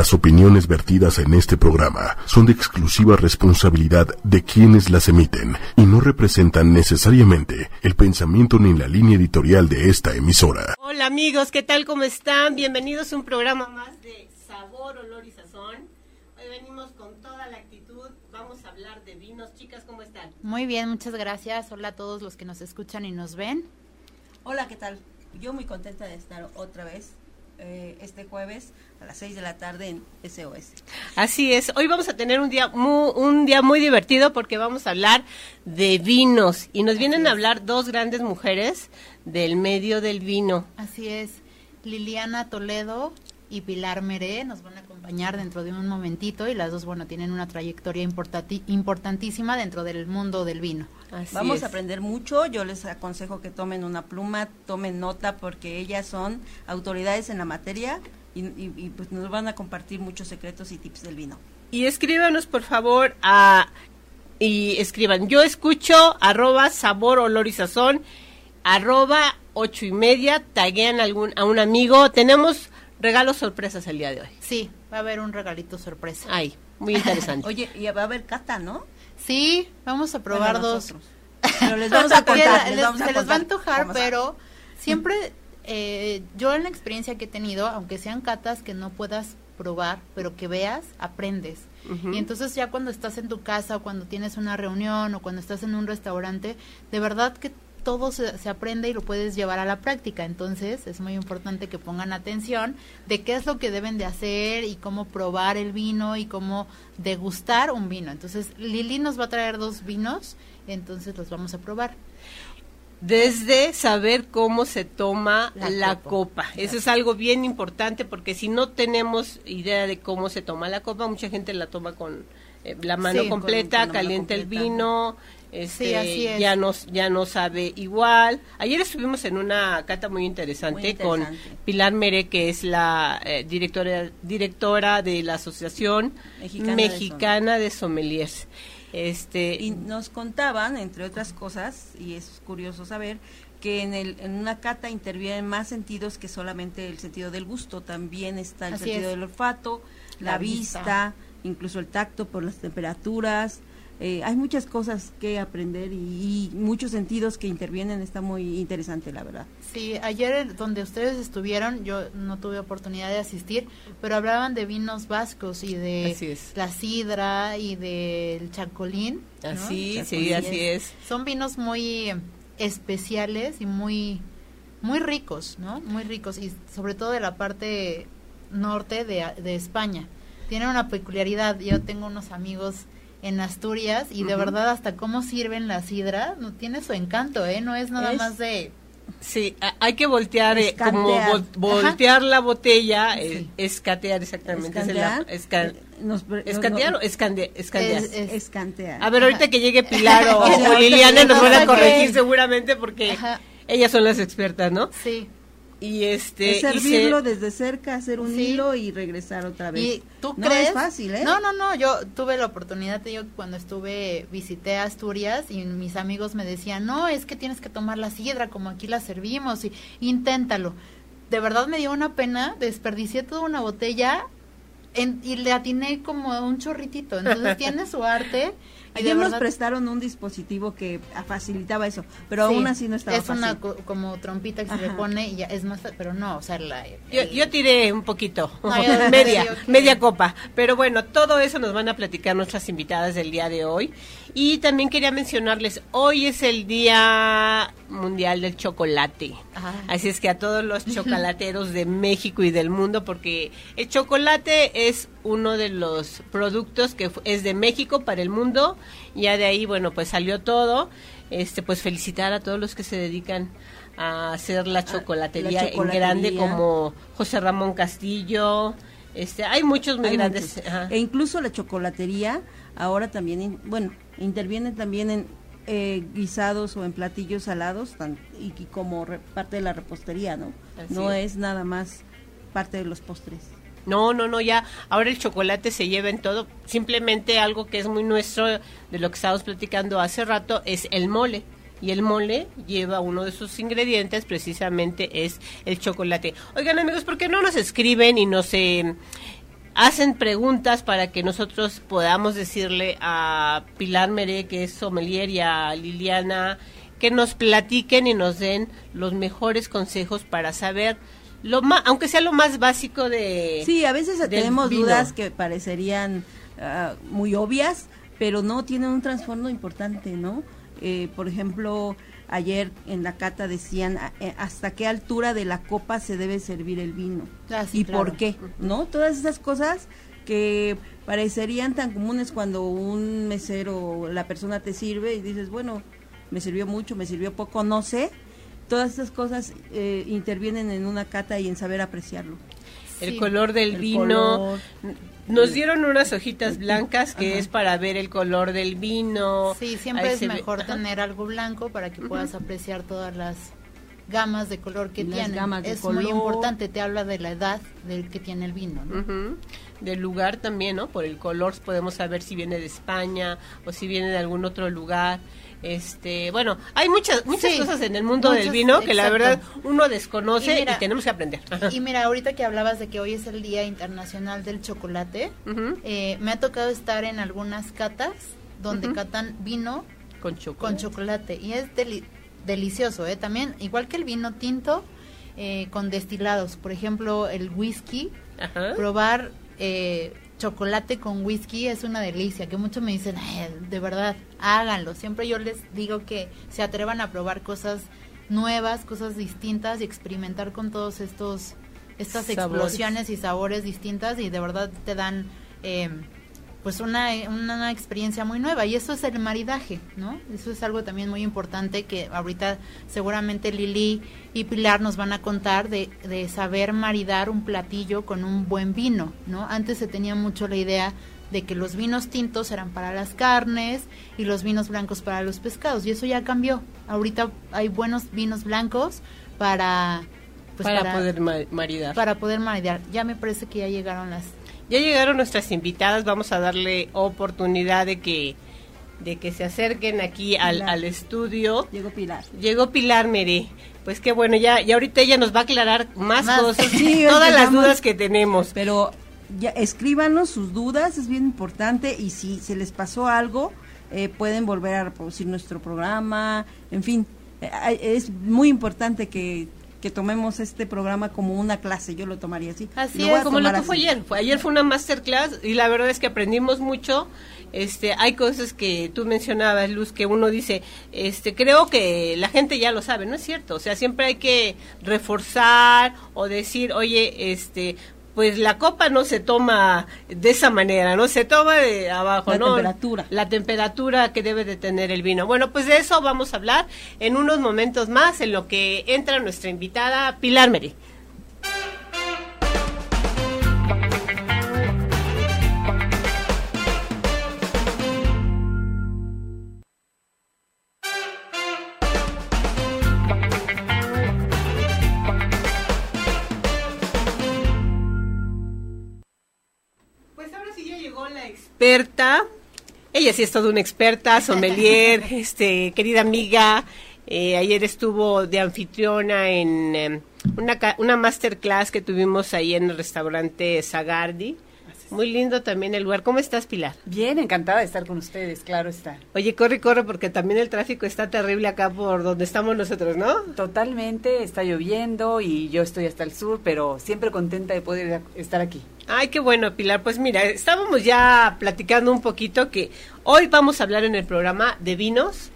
Las opiniones vertidas en este programa son de exclusiva responsabilidad de quienes las emiten y no representan necesariamente el pensamiento ni la línea editorial de esta emisora. Hola amigos, ¿qué tal? ¿Cómo están? Bienvenidos a un programa más de Sabor, Olor y Sazón. Hoy venimos con toda la actitud, vamos a hablar de vinos. Chicas, ¿cómo están? Muy bien, muchas gracias. Hola a todos los que nos escuchan y nos ven. Hola, ¿qué tal? Yo muy contenta de estar otra vez eh, este jueves a las 6 de la tarde en SOS. Así es, hoy vamos a tener un día muy, un día muy divertido porque vamos a hablar de vinos y nos vienen a hablar dos grandes mujeres del medio del vino. Así es, Liliana Toledo y Pilar Meré nos van a acompañar dentro de un momentito y las dos, bueno, tienen una trayectoria importantísima dentro del mundo del vino. Vamos a aprender mucho, yo les aconsejo que tomen una pluma, tomen nota porque ellas son autoridades en la materia y, pues nos van a compartir muchos secretos y tips del vino. Y escríbanos por favor a y escriban, yo escucho arroba sabor, olor y sazón, arroba ocho y media, taguean algún, a un amigo, tenemos regalos sorpresas el día de hoy. Sí, va a haber un regalito sorpresa. Ay, muy interesante. Oye, y va a haber cata, ¿no? Sí, vamos a probar dos. Pero les vamos a contar. se les va a antojar, pero siempre eh, yo en la experiencia que he tenido, aunque sean catas que no puedas probar, pero que veas, aprendes. Y entonces ya cuando estás en tu casa o cuando tienes una reunión o cuando estás en un restaurante, de verdad que todo se, aprende y lo puedes llevar a la práctica. Entonces es muy importante que pongan atención de qué es lo que deben de hacer y cómo probar el vino y cómo degustar un vino. Entonces Lili nos va a traer dos vinos, entonces los vamos a probar. Desde saber cómo se toma la, copa. Eso es algo bien importante porque si no tenemos idea de cómo se toma la copa, mucha gente la toma con eh, la mano completa, calienta el vino, este, ya no ya no sabe igual. Ayer estuvimos en una cata muy interesante, con Pilar Mere, que es la eh, directora directora de la Asociación Mexicana, de, Sommeliers. Este, y nos contaban, entre otras cosas, y es curioso saber, que en, el, en una cata intervienen más sentidos que solamente el sentido del gusto, también está el sentido del olfato, la, vista, incluso el tacto por las temperaturas, eh, hay muchas cosas que aprender y, muchos sentidos que intervienen, está muy interesante la verdad. Sí, ayer donde ustedes estuvieron, yo no tuve oportunidad de asistir, pero hablaban de vinos vascos y de la sidra y del chacolín. Así, sí, así es. Son vinos muy especiales y muy muy ricos, ¿no? Muy ricos y sobre todo de la parte norte de, de España. Tienen una peculiaridad. Yo tengo unos amigos en Asturias y de verdad hasta cómo sirven la sidra, no tiene su encanto, ¿eh? No es nada más de... Sí, hay que voltear, eh, como voltear la botella, eh, escatear exactamente. Escantear, escatear o escandear. escantear. A ver, ahorita que llegue Pilar o, Liliana nos van a corregir seguramente porque ellas son las expertas, ¿no? Sí y este servirlo desde cerca hacer un hilo y regresar otra vez. Y tú no crees es fácil ¿eh? no no no yo tuve la oportunidad digo cuando estuve visité Asturias y mis amigos me decían no es que tienes que tomar la sidra como aquí la servimos y inténtalo. De verdad me dio una pena desperdicié toda una botella y le atiné como un chorritito. Entonces tiene su arte Ayer nos prestaron un dispositivo que facilitaba eso, pero aún así no estaba Es una como trompita que se le pone y ya es más, pero no, o sea, la, yo, tiré un poquito, media, media copa, pero bueno, todo eso nos van a platicar nuestras invitadas del día de hoy. Y también quería mencionarles, hoy es el Día Mundial del Chocolate. Así es que a todos los chocolateros de México y del mundo, porque el chocolate es uno de los productos que es de México para el mundo. Ya de ahí, bueno, pues salió todo. Este, pues felicitar a todos los que se dedican a hacer la chocolatería, en grande como José Ramón Castillo. Este, hay muchos muy grandes. E incluso la chocolatería ahora también, bueno, interviene también en eh, guisados o en platillos salados y, como parte de la repostería, ¿no? no es. nada más parte de los postres. No, no, no, ya ahora el chocolate se lleva en todo. Simplemente algo que es muy nuestro de lo que estábamos platicando hace rato es el mole. Y el mole lleva uno de sus ingredientes, precisamente es el chocolate. Oigan amigos, ¿por qué no nos escriben y nos... Eh, hacen preguntas para que nosotros podamos decirle a Pilar Meré, que es sommelier, y a Liliana, que nos platiquen y nos den los mejores consejos para saber lo más, aunque sea lo más básico de sí a veces tenemos dudas que parecerían ah, muy obvias pero no tienen un trasfondo importante no eh, por ejemplo ayer en la cata decían eh, hasta qué altura de la copa se debe servir el vino ah, y por qué no todas esas cosas que parecerían tan comunes cuando un mesero la persona te sirve y dices bueno me sirvió mucho me sirvió poco no sé todas esas cosas eh, intervienen en una cata y en saber apreciarlo. El color del vino. Nos dieron unas hojitas blancas que es para ver el color del vino. Sí, siempre es mejor tener algo blanco para que puedas apreciar todas las gamas de color que tiene. es muy importante, te habla de la edad del que tiene el vino. Del lugar también, ¿no? Por el color podemos saber si viene de España o si viene de algún otro lugar. Este, bueno, hay muchas muchas cosas en el mundo del vino que la verdad uno desconoce y, tenemos que aprender. Y mira, ahorita que hablabas de que hoy es el Día Internacional del Chocolate, eh, me ha tocado estar en algunas catas donde catan vino con chocolate, con chocolate. y es delicioso, ¿eh? También, igual que el vino tinto, eh, con destilados, por ejemplo, el whisky, probar eh, chocolate con whisky es una delicia, que muchos me dicen, de verdad, háganlo. Siempre yo les digo que se atrevan a probar cosas nuevas, cosas distintas y experimentar con todos estos estas explosiones y sabores distintas y de verdad te dan eh, pues una, una experiencia muy nueva y eso es el maridaje, ¿no? Eso es algo también muy importante que ahorita seguramente Lili y Pilar nos van a contar de, de saber maridar un platillo con un buen vino, ¿no? Antes se tenía mucho la idea de que los vinos tintos eran para las carnes y los vinos blancos para los pescados y eso ya cambió. Ahorita hay buenos vinos blancos para pues para, poder maridar. Para poder maridar. Ya me parece que ya llegaron las ya llegaron nuestras invitadas, vamos a darle oportunidad de que de que se acerquen aquí al, al, estudio. Llegó Pilar. Llegó Pilar Meré. Pues qué bueno, ya, ya ahorita ella nos va a aclarar más, cosas, todas las dudas que tenemos. Pero ya escríbanos sus dudas, es bien importante y si se les pasó algo, eh, pueden volver a reproducir nuestro programa, en fin, eh, es muy importante que que tomemos este programa como una clase, yo lo tomaría así. Así es, como lo que fue ayer. Ayer fue una masterclass y la verdad es que aprendimos mucho. Este, hay cosas que tú mencionabas, Luz, que uno dice, este, creo que la gente ya lo sabe, no es cierto. O sea, siempre hay que reforzar o decir, oye, este, pues la copa no se toma de esa manera, no se toma de abajo, la ¿no? temperatura. La temperatura que debe de tener el vino. Bueno, pues de eso vamos a hablar en unos momentos más, en lo que entra nuestra invitada Pilar Meri. Experta. Ella sí es toda una experta, sommelier, este, querida amiga. Eh, ayer estuvo de anfitriona en em, una, una masterclass que tuvimos ahí en el restaurante Zagardi. Muy lindo también el lugar. ¿Cómo estás, Pilar? Bien, encantada de estar con ustedes, claro está. Oye, corre, corre, porque también el tráfico está terrible acá por donde estamos nosotros, ¿no? Totalmente, está lloviendo y yo estoy hasta el sur, pero siempre contenta de poder estar aquí. Ay, qué bueno, Pilar. Pues mira, estábamos ya platicando un poquito que hoy vamos a hablar en el programa de vinos.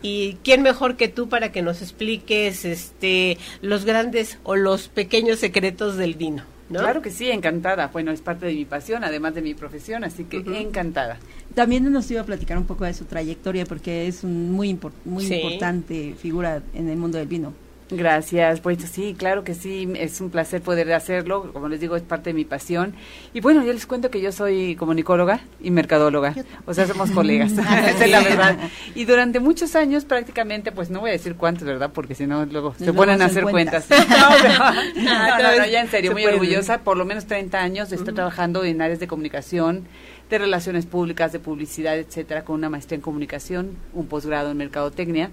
Y quién mejor que tú para que nos expliques este los grandes o los pequeños secretos del vino. Claro que sí, encantada. Bueno, es parte de mi pasión, además de mi profesión, así que encantada. También nos iba a platicar un poco de su trayectoria porque es un muy, muy importante figura en el mundo del vino. Gracias, pues sí, claro que sí, es un placer poder hacerlo, como les digo, es parte de mi pasión. Y bueno, yo les cuento que yo soy comunicóloga y mercadóloga, o sea, somos colegas, ah, es la verdad. Y durante muchos años prácticamente, pues no voy a decir cuántos, ¿verdad? Porque si no, luego se ponen a hacer cuentas. no, no, ya en serio, muy orgullosa, por lo menos 30 años de estar trabajando en áreas de comunicación, de relaciones públicas, de publicidad, etcétera, con una maestría en comunicación, un posgrado en mercadotecnia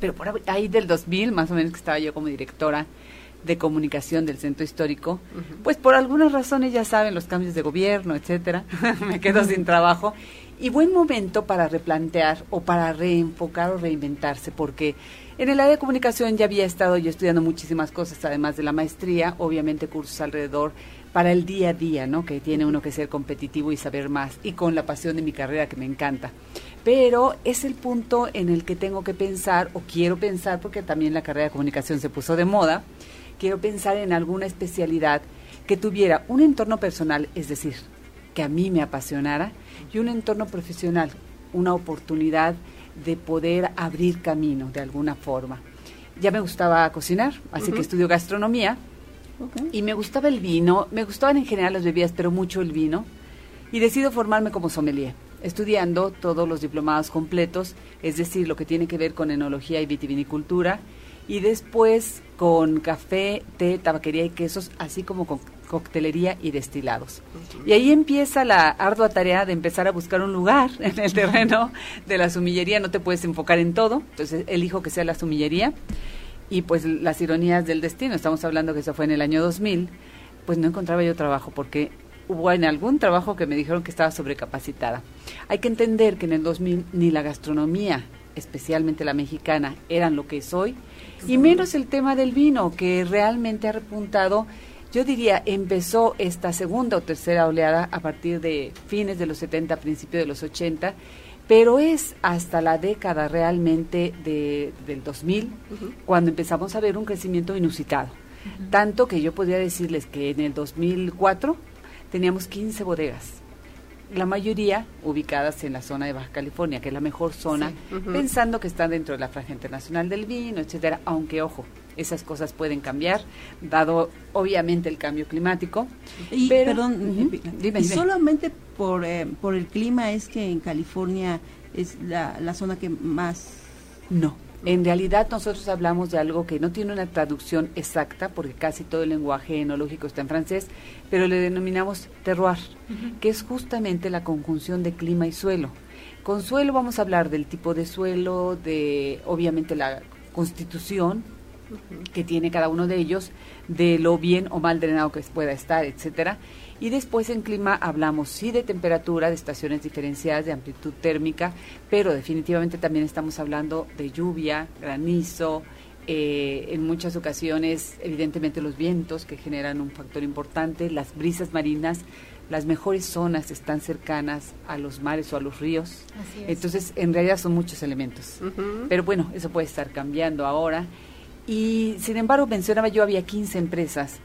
pero por ahí del 2000 más o menos que estaba yo como directora de comunicación del centro histórico, pues por algunas razones ya saben los cambios de gobierno, etcétera, me quedo sin trabajo y buen momento para replantear o para reenfocar o reinventarse, porque en el área de comunicación ya había estado yo estudiando muchísimas cosas, además de la maestría, obviamente cursos alrededor para el día a día, ¿no? Que tiene uno que ser competitivo y saber más, y con la pasión de mi carrera que me encanta. Pero es el punto en el que tengo que pensar, o quiero pensar, porque también la carrera de comunicación se puso de moda, quiero pensar en alguna especialidad que tuviera un entorno personal, es decir, que a mí me apasionara, y un entorno profesional, una oportunidad de poder abrir camino de alguna forma. Ya me gustaba cocinar, así que estudio gastronomía y me gustaba el vino, me gustaban en general las bebidas, pero mucho el vino y decido formarme como sommelier, estudiando todos los diplomados completos, es decir, lo que tiene que ver con enología y vitivinicultura y después con café, té, tabaquería y quesos, así como con coctelería y destilados. Y ahí empieza la ardua tarea de empezar a buscar un lugar en el terreno de la sumillería. No te puedes enfocar en todo, entonces elijo que sea la sumillería. Y pues las ironías del destino, estamos hablando que eso fue en el año 2000, pues no encontraba yo trabajo porque hubo en algún trabajo que me dijeron que estaba sobrecapacitada. Hay que entender que en el 2000 ni la gastronomía, especialmente la mexicana, eran lo que es hoy, y menos el tema del vino, que realmente ha repuntado yo diría, empezó esta segunda o tercera oleada a partir de fines de los 70, principios de los 80, pero es hasta la década realmente de, del 2000 cuando empezamos a ver un crecimiento inusitado. Tanto que yo podría decirles que en el 2004 teníamos 15 bodegas la mayoría ubicadas en la zona de Baja California, que es la mejor zona, pensando que están dentro de la franja internacional del vino, etcétera, aunque ojo, esas cosas pueden cambiar, dado obviamente el cambio climático. Y, perdón, dime, solamente por, eh, por el clima es que en California es la, la zona que más... No, en realidad nosotros hablamos de algo que no tiene una traducción exacta, porque casi todo el lenguaje enológico está en francés, pero le denominamos terroir, que es justamente la conjunción de clima y suelo. Con suelo vamos a hablar del tipo de suelo, de obviamente la constitución que tiene cada uno de ellos, de lo bien o mal drenado que pueda estar, etcétera. Y después en clima hablamos sí de temperatura, de estaciones diferenciadas, de amplitud térmica, pero definitivamente también estamos hablando de lluvia, granizo, eh, en muchas ocasiones evidentemente los vientos que generan un factor importante, las brisas marinas, las mejores zonas están cercanas a los mares o a los ríos. Entonces, en realidad son muchos elementos. Pero bueno, eso puede estar cambiando ahora. Y sin embargo, mencionaba yo, había 15 empresas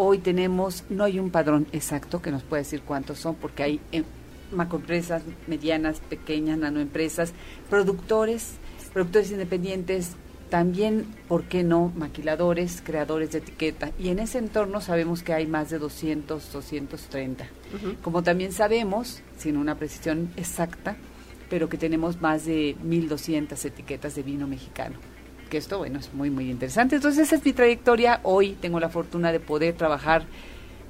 Hoy tenemos, no hay un padrón exacto que nos pueda decir cuántos son, porque hay eh, macroempresas, medianas, pequeñas, nanoempresas, productores, productores independientes, también, ¿por qué no?, maquiladores, creadores de etiqueta. Y en ese entorno sabemos que hay más de 200, 230. Como también sabemos, sin una precisión exacta, pero que tenemos más de 1.200 etiquetas de vino mexicano que esto, bueno, es muy, muy interesante. Entonces, esa es mi trayectoria. Hoy tengo la fortuna de poder trabajar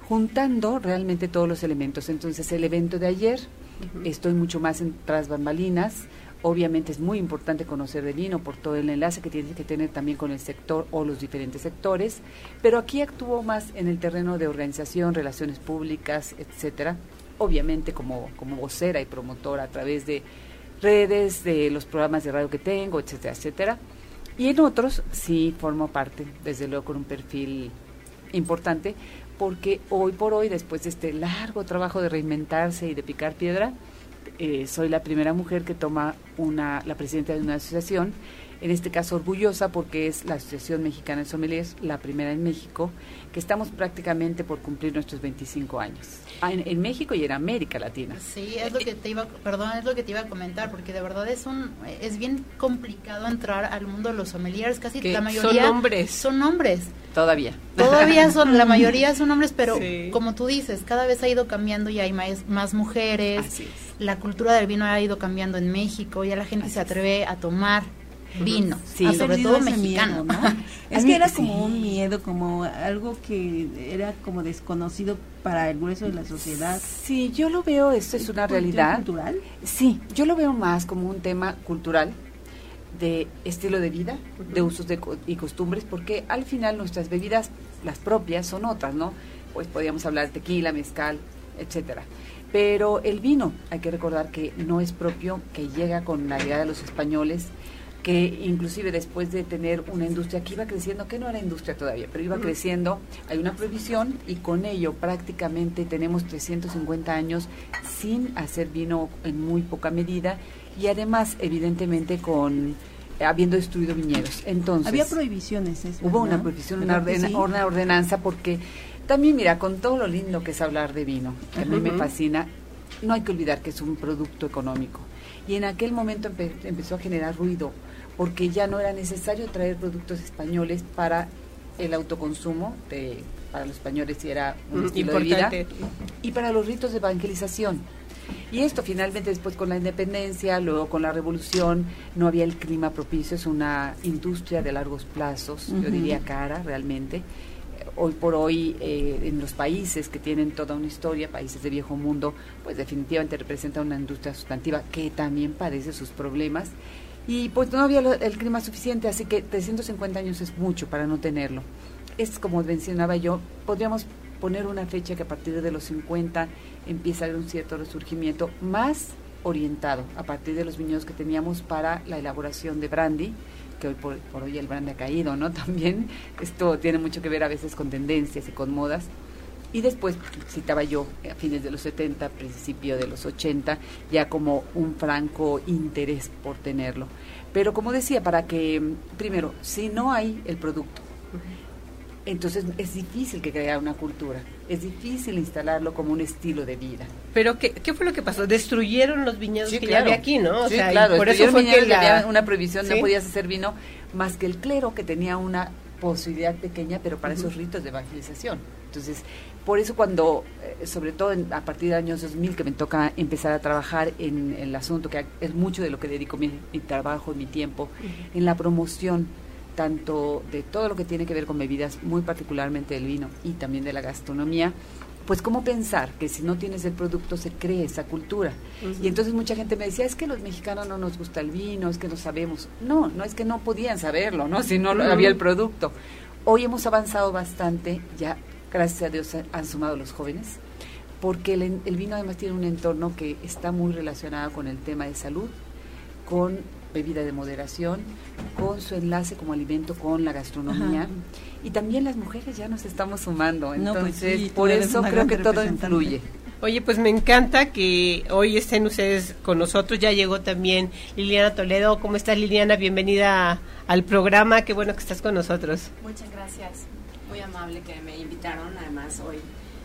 juntando realmente todos los elementos. Entonces, el evento de ayer, estoy mucho más en tras bambalinas. Obviamente es muy importante conocer de vino por todo el enlace que tiene que tener también con el sector o los diferentes sectores, pero aquí actúo más en el terreno de organización, relaciones públicas, etcétera. Obviamente como, como vocera y promotora a través de redes, de los programas de radio que tengo, etcétera, etcétera. Y en otros sí formo parte, desde luego con un perfil importante, porque hoy por hoy, después de este largo trabajo de reinventarse y de picar piedra, eh, soy la primera mujer que toma una, la presidenta de una asociación en este caso orgullosa porque es la Asociación Mexicana de Sommeliers, la primera en México, que estamos prácticamente por cumplir nuestros 25 años. Ah, en, México y en América Latina. Sí, es lo que te iba, perdón, es lo que te iba a comentar, porque de verdad es un, es bien complicado entrar al mundo de los sommeliers, casi la mayoría son hombres. Son hombres. Todavía. Todavía son, la mayoría son hombres, pero como tú dices, cada vez ha ido cambiando y hay más, más mujeres. La cultura del vino ha ido cambiando en México, ya la gente se atreve a tomar vino, sí, sobre todo mexicano, ¿no? es que era como un miedo, como algo que era como desconocido para el grueso de la sociedad. Sí, yo lo veo, esto es una realidad. cultural? Sí, yo lo veo más como un tema cultural de estilo de vida, de usos y costumbres, porque al final nuestras bebidas las propias son otras, ¿no? Pues podríamos hablar de tequila, mezcal, etcétera. Pero el vino, hay que recordar que no es propio, que llega con la llegada de los españoles, que inclusive después de tener una industria que iba creciendo, que no era industria todavía, pero iba creciendo, hay una prohibición y con ello prácticamente tenemos 350 años sin hacer vino en muy poca medida y además evidentemente con habiendo destruido viñedos. Entonces, había prohibiciones. hubo una prohibición, una, una ordenanza porque también mira, con todo lo lindo que es hablar de vino, que a mí me fascina, no hay que olvidar que es un producto económico. Y en aquel momento empezó a generar ruido, porque ya no era necesario traer productos españoles para el autoconsumo, de, para los españoles era un estilo de vida, y para los ritos de evangelización. Y esto finalmente después con la independencia, luego con la revolución, no había el clima propicio, es una industria de largos plazos, yo diría cara realmente, hoy por hoy eh, en los países que tienen toda una historia, países de viejo mundo, pues definitivamente representa una industria sustantiva que también padece sus problemas. Y pues no había el clima suficiente, así que 350 años es mucho para no tenerlo. Es como mencionaba yo, podríamos poner una fecha que a partir de los 50 empieza a haber un cierto resurgimiento más orientado a partir de los viñedos que teníamos para la elaboración de brandy que hoy por, hoy el brand ha caído, ¿no? También esto tiene mucho que ver a veces con tendencias y con modas. Y después citaba yo a fines de los 70, principio de los 80, ya como un franco interés por tenerlo. Pero como decía, para que, primero, si no hay el producto, entonces es difícil que crea una cultura, es difícil instalarlo como un estilo de vida. Pero ¿qué, qué fue lo que pasó? Destruyeron los viñedos que ya había aquí, ¿no? sí, claro, por eso fue que había una prohibición, no podías hacer vino más que el clero que tenía una posibilidad pequeña, pero para esos ritos de evangelización. Entonces, por eso cuando, eh, sobre todo a partir del año 2000, que me toca empezar a trabajar en, el asunto, que es mucho de lo que dedico mi, trabajo y mi tiempo, en la promoción tanto de todo lo que tiene que ver con bebidas, muy particularmente del vino y también de la gastronomía, pues cómo pensar que si no tienes el producto se cree esa cultura. Y entonces mucha gente me decía, es que los mexicanos no nos gusta el vino, es que no sabemos. No, no es que no podían saberlo, ¿no? Si no había el producto. Hoy hemos avanzado bastante, ya gracias a Dios han sumado los jóvenes, porque el, el vino además tiene un entorno que está muy relacionado con el tema de salud, con bebida de moderación, con su enlace como alimento con la gastronomía. Y también las mujeres ya nos estamos sumando, pues entonces por eso creo que todo influye. Oye, pues me encanta que hoy estén ustedes con nosotros. Ya llegó también Liliana Toledo. ¿Cómo estás, Liliana? Bienvenida al programa. Qué bueno que estás con nosotros. Muchas gracias. Muy amable que me invitaron. Además, hoy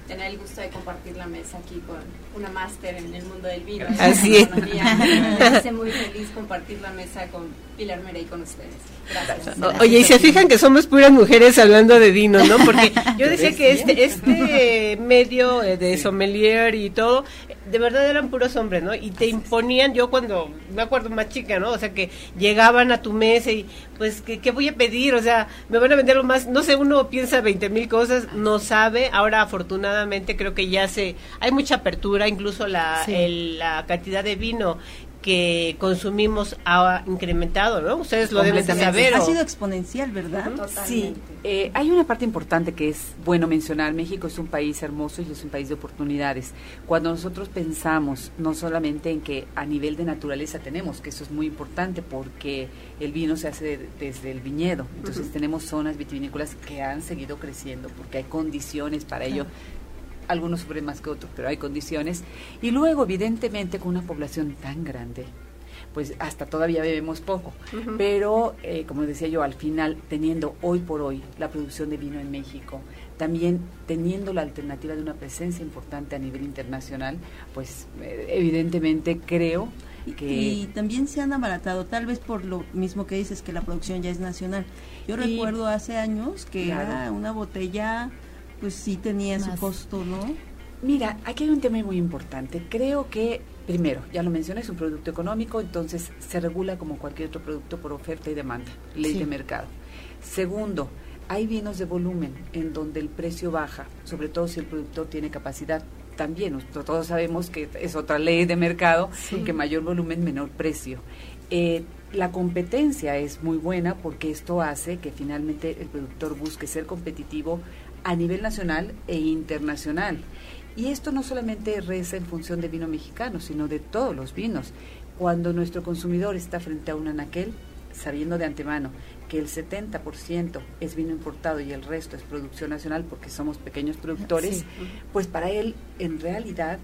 tener el gusto de compartir la mesa aquí con una máster en el mundo del vino. Así es. Me hace muy feliz compartir la mesa con Pilar Merey con ustedes. Gracias. Oye, y se fijan que somos puras mujeres hablando de vino, ¿no? Porque yo decía que este, este medio eh, de sommelier y todo, de verdad eran puros hombres, ¿no? Y te imponían, yo cuando, me acuerdo más chica, ¿no? O sea, que llegaban a tu mesa y, pues, ¿qué, voy a pedir? O sea, me van a vender lo más, no sé, uno piensa 20 mil cosas, no sabe. Ahora, afortunadamente, creo que ya se, hay mucha apertura, incluso la, la cantidad de vino que consumimos ha incrementado, ¿no? Ustedes lo deben saber. Ha sido exponencial, ¿verdad? Sí, eh, hay una parte importante que es bueno mencionar. México es un país hermoso y es un país de oportunidades. Cuando nosotros pensamos no solamente en que a nivel de naturaleza tenemos, que eso es muy importante porque el vino se hace desde el viñedo, entonces tenemos zonas vitivinícolas que han seguido creciendo porque hay condiciones para ello algunos sufren más que otros, pero hay condiciones. Y luego, evidentemente, con una población tan grande, pues hasta todavía bebemos poco. Pero, eh, como decía yo, al final, teniendo hoy por hoy la producción de vino en México, también teniendo la alternativa de una presencia importante a nivel internacional, pues eh, evidentemente creo que... Y también se han abaratado, tal vez por lo mismo que dices, que la producción ya es nacional. Yo recuerdo hace años que era una botella pues sí tenía su costo, ¿no? Mira, aquí hay un tema muy importante. Creo que, primero, ya lo mencioné, es un producto económico, entonces se regula como cualquier otro producto por oferta y demanda, ley de mercado. Segundo, hay vinos de volumen en donde el precio baja, sobre todo si el productor tiene capacidad. También todos sabemos que es otra ley de mercado, que mayor volumen, menor precio. Eh, la competencia es muy buena porque esto hace que finalmente el productor busque ser competitivo a nivel nacional e internacional. Y esto no solamente reza en función de vino mexicano, sino de todos los vinos. Cuando nuestro consumidor está frente a un anaquel, sabiendo de antemano que el 70% es vino importado y el resto es producción nacional porque somos pequeños productores, pues para él en realidad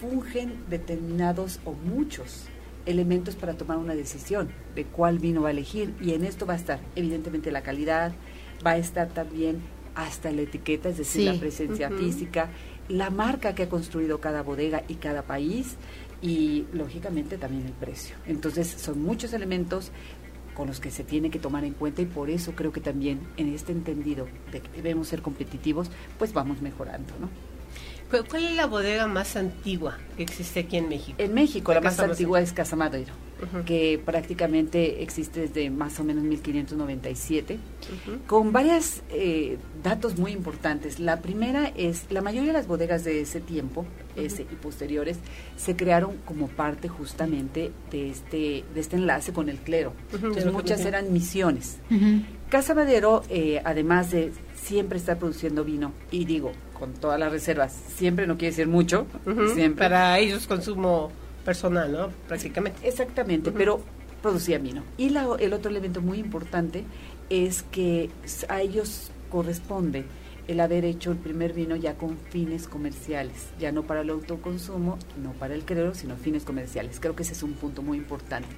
fungen determinados o muchos elementos para tomar una decisión de cuál vino va a elegir y en esto va a estar evidentemente la calidad, va a estar también hasta la etiqueta, es decir, la presencia física, la marca que ha construido cada bodega y cada país y lógicamente también el precio. Entonces son muchos elementos con los que se tiene que tomar en cuenta y por eso creo que también en este entendido de que debemos ser competitivos, pues vamos mejorando, ¿no? ¿Cuál es la bodega más antigua que existe aquí en México? En México, la, más antigua es Casa Madero, que prácticamente existe desde más o menos 1597, con varios eh, datos muy importantes. La primera es, la mayoría de las bodegas de ese tiempo ese, y posteriores se crearon como parte justamente de este, de este enlace con el clero. Entonces muchas eran misiones. Casa Madero, eh, además de siempre estar produciendo vino, y digo, con todas las reservas. Siempre no quiere decir mucho. siempre. Para ellos consumo personal, ¿no? Prácticamente. Exactamente, pero producía vino. Y la, el otro elemento muy importante es que a ellos corresponde el haber hecho el primer vino ya con fines comerciales, ya no para el autoconsumo, no para el creo, sino fines comerciales. Creo que ese es un punto muy importante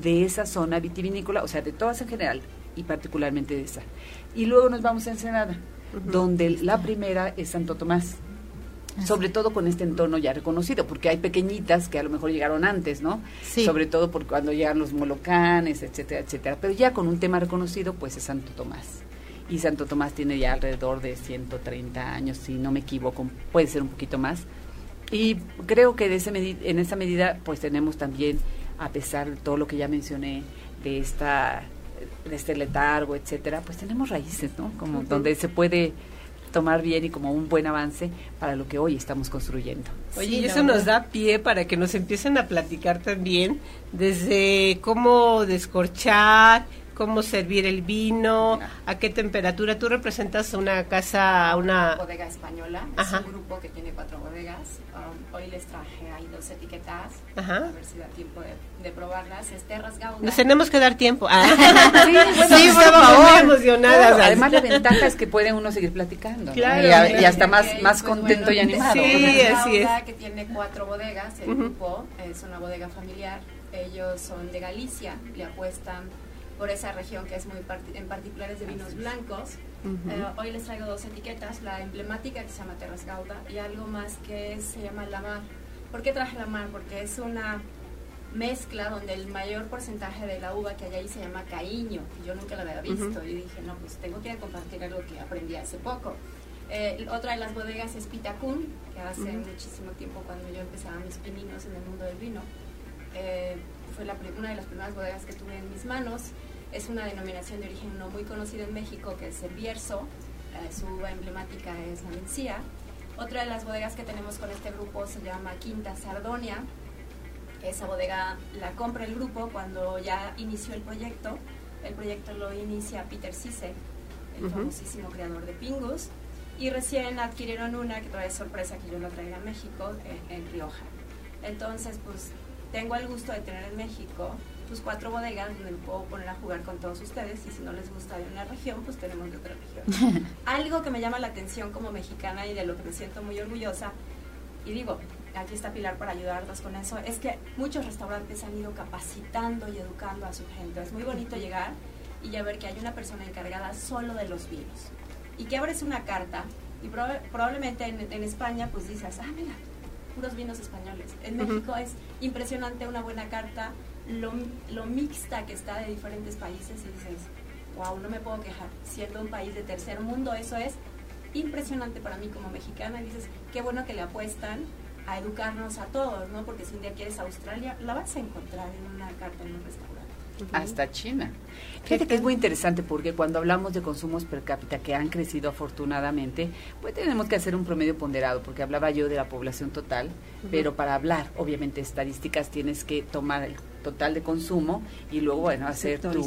de esa zona vitivinícola, o sea, de todas en general y particularmente de esa. Y luego nos vamos a Ensenada donde la primera es Santo Tomás. Sobre todo con este entorno ya reconocido, porque hay pequeñitas que a lo mejor llegaron antes, ¿no? Sobre todo por cuando llegan los molocanes, etcétera, etcétera. Pero ya con un tema reconocido, pues es Santo Tomás. Y Santo Tomás tiene ya alrededor de 130 años, si no me equivoco, puede ser un poquito más. Y creo que de ese en esa medida, pues tenemos también, a pesar de todo lo que ya mencioné, de esta de este letargo, etcétera, pues tenemos raíces, ¿no? Como donde se puede tomar bien y como un buen avance para lo que hoy estamos construyendo. Oye, y eso nos da pie para que nos empiecen a platicar también desde cómo descorchar, cómo servir el vino, a qué temperatura. Tú representas una casa, una... bodega española, es un grupo que tiene cuatro bodegas. Um, hoy les traje ahí dos etiquetas, a ver si da tiempo de, probarlas. Es Terras Gauda. Nos tenemos que dar tiempo. Ah. sí, bueno, sí, muy emocionadas. además la ventaja es que puede uno seguir platicando claro, y, hasta más, más pues contento y animado. Sí, así es. que tiene cuatro bodegas, el grupo es una bodega familiar. Ellos son de Galicia, le apuestan por esa región que es muy en particulares de vinos blancos. Eh, hoy les traigo dos etiquetas, la emblemática que se llama Terras Gauda y algo más que se llama La Mar. ¿Por qué traje La Mar? Porque es una mezcla donde el mayor porcentaje de la uva que hay ahí se llama caíño, yo nunca la había visto y dije, no, pues tengo que compartir algo que aprendí hace poco. Eh, otra de las bodegas es Pitacún, que hace muchísimo tiempo cuando yo empezaba mis pininos en el mundo del vino. Eh, fue la, una de las primeras bodegas que tuve en mis manos. Es una denominación de origen no muy conocida en México, que es el Bierzo. Eh, su uva emblemática es la Mencía. Otra de las bodegas que tenemos con este grupo se llama Quinta Sardonia. Esa bodega la compra el grupo cuando ya inició el proyecto. El proyecto lo inicia Peter Cisse, el famosísimo creador de Pingus. Y recién adquirieron una, que todavía es sorpresa que yo la traiga a México, en, en Rioja. Entonces, pues tengo el gusto de tener en México pues cuatro bodegas donde me puedo poner a jugar con todos ustedes y si no les gusta de una región, pues tenemos de otra región. Algo que me llama la atención como mexicana y de lo que me siento muy orgullosa, y digo, aquí está Pilar para ayudarnos con eso, es que muchos restaurantes han ido capacitando y educando a su gente. Es muy bonito llegar y ya ver que hay una persona encargada solo de los vinos y que abres una carta y probablemente en, en España pues dices, ah, mira, puros vinos españoles. En México es impresionante una buena carta, lo, lo, mixta que está de diferentes países y dices, wow, no me puedo quejar. Siendo un país de tercer mundo, eso es impresionante para mí como mexicana. Y dices, qué bueno que le apuestan a educarnos a todos, ¿no? Porque si un día quieres Australia, la vas a encontrar en una carta en un restaurante hasta China. Fíjate que es muy interesante porque cuando hablamos de consumos per cápita que han crecido afortunadamente, pues tenemos que hacer un promedio ponderado, porque hablaba yo de la población total, pero para hablar, obviamente, estadísticas tienes que tomar el total de consumo y luego, bueno, hacer tu...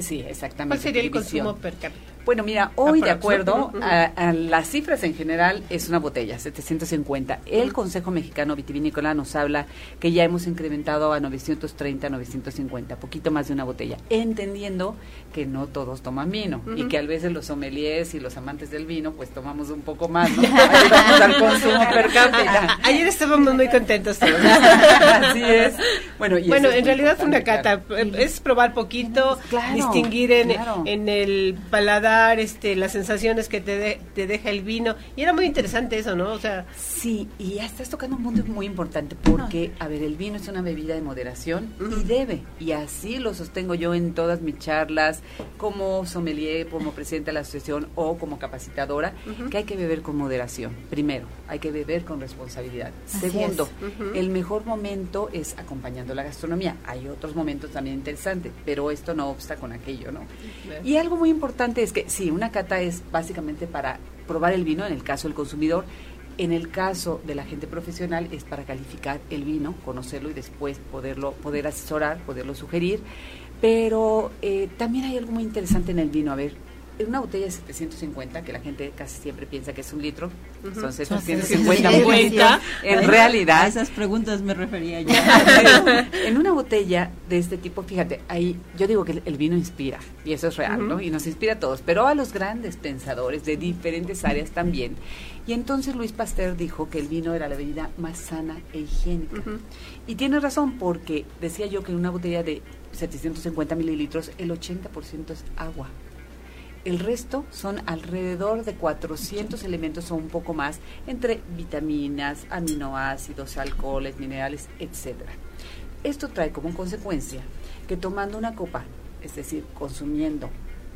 Sí, exactamente. ¿Cuál sería el consumo per cápita? Bueno, mira, hoy de acuerdo a, las cifras en general es una botella, 750. El Consejo Mexicano Vitivinícola nos habla que ya hemos incrementado a 930, 950, poquito más de una botella, entendiendo que no todos toman vino y que a veces los sommeliers y los amantes del vino pues tomamos un poco más, ¿no? al consumo per cápita. Ayer estábamos muy contentos todos. Así es. Bueno, bueno en realidad fue una cata, es probar poquito, distinguir en, en el paladar este, las sensaciones que te, te deja el vino. Y era muy interesante eso, ¿no? O sea, sí, y ya estás tocando un punto muy importante porque, a ver, el vino es una bebida de moderación y debe, y así lo sostengo yo en todas mis charlas, como sommelier, como presidente de la asociación o como capacitadora, que hay que beber con moderación. Primero, hay que beber con responsabilidad. Segundo, el mejor momento es acompañando la gastronomía. Hay otros momentos también interesantes, pero esto no obsta con aquello, ¿no? Y algo muy importante es que sí, una cata es básicamente para probar el vino, en el caso del consumidor. En el caso de la gente profesional es para calificar el vino, conocerlo y después poderlo, poder asesorar, poderlo sugerir. Pero eh, también hay algo muy interesante en el vino. A ver, una botella de 750, que la gente casi siempre piensa que es un litro, son 750 En realidad. A esas preguntas me refería yo. en una botella de este tipo, fíjate, ahí yo digo que el vino inspira, y eso es real, ¿no? Y nos inspira a todos, pero a los grandes pensadores de diferentes áreas también. Y entonces Luis Pasteur dijo que el vino era la bebida más sana e higiénica. Y tiene razón, porque decía yo que en una botella de 750 mililitros, el 80% es agua. El resto son alrededor de 400 elementos o un poco más, entre vitaminas, aminoácidos, alcoholes, minerales, etc. Esto trae como consecuencia que tomando una copa, es decir, consumiendo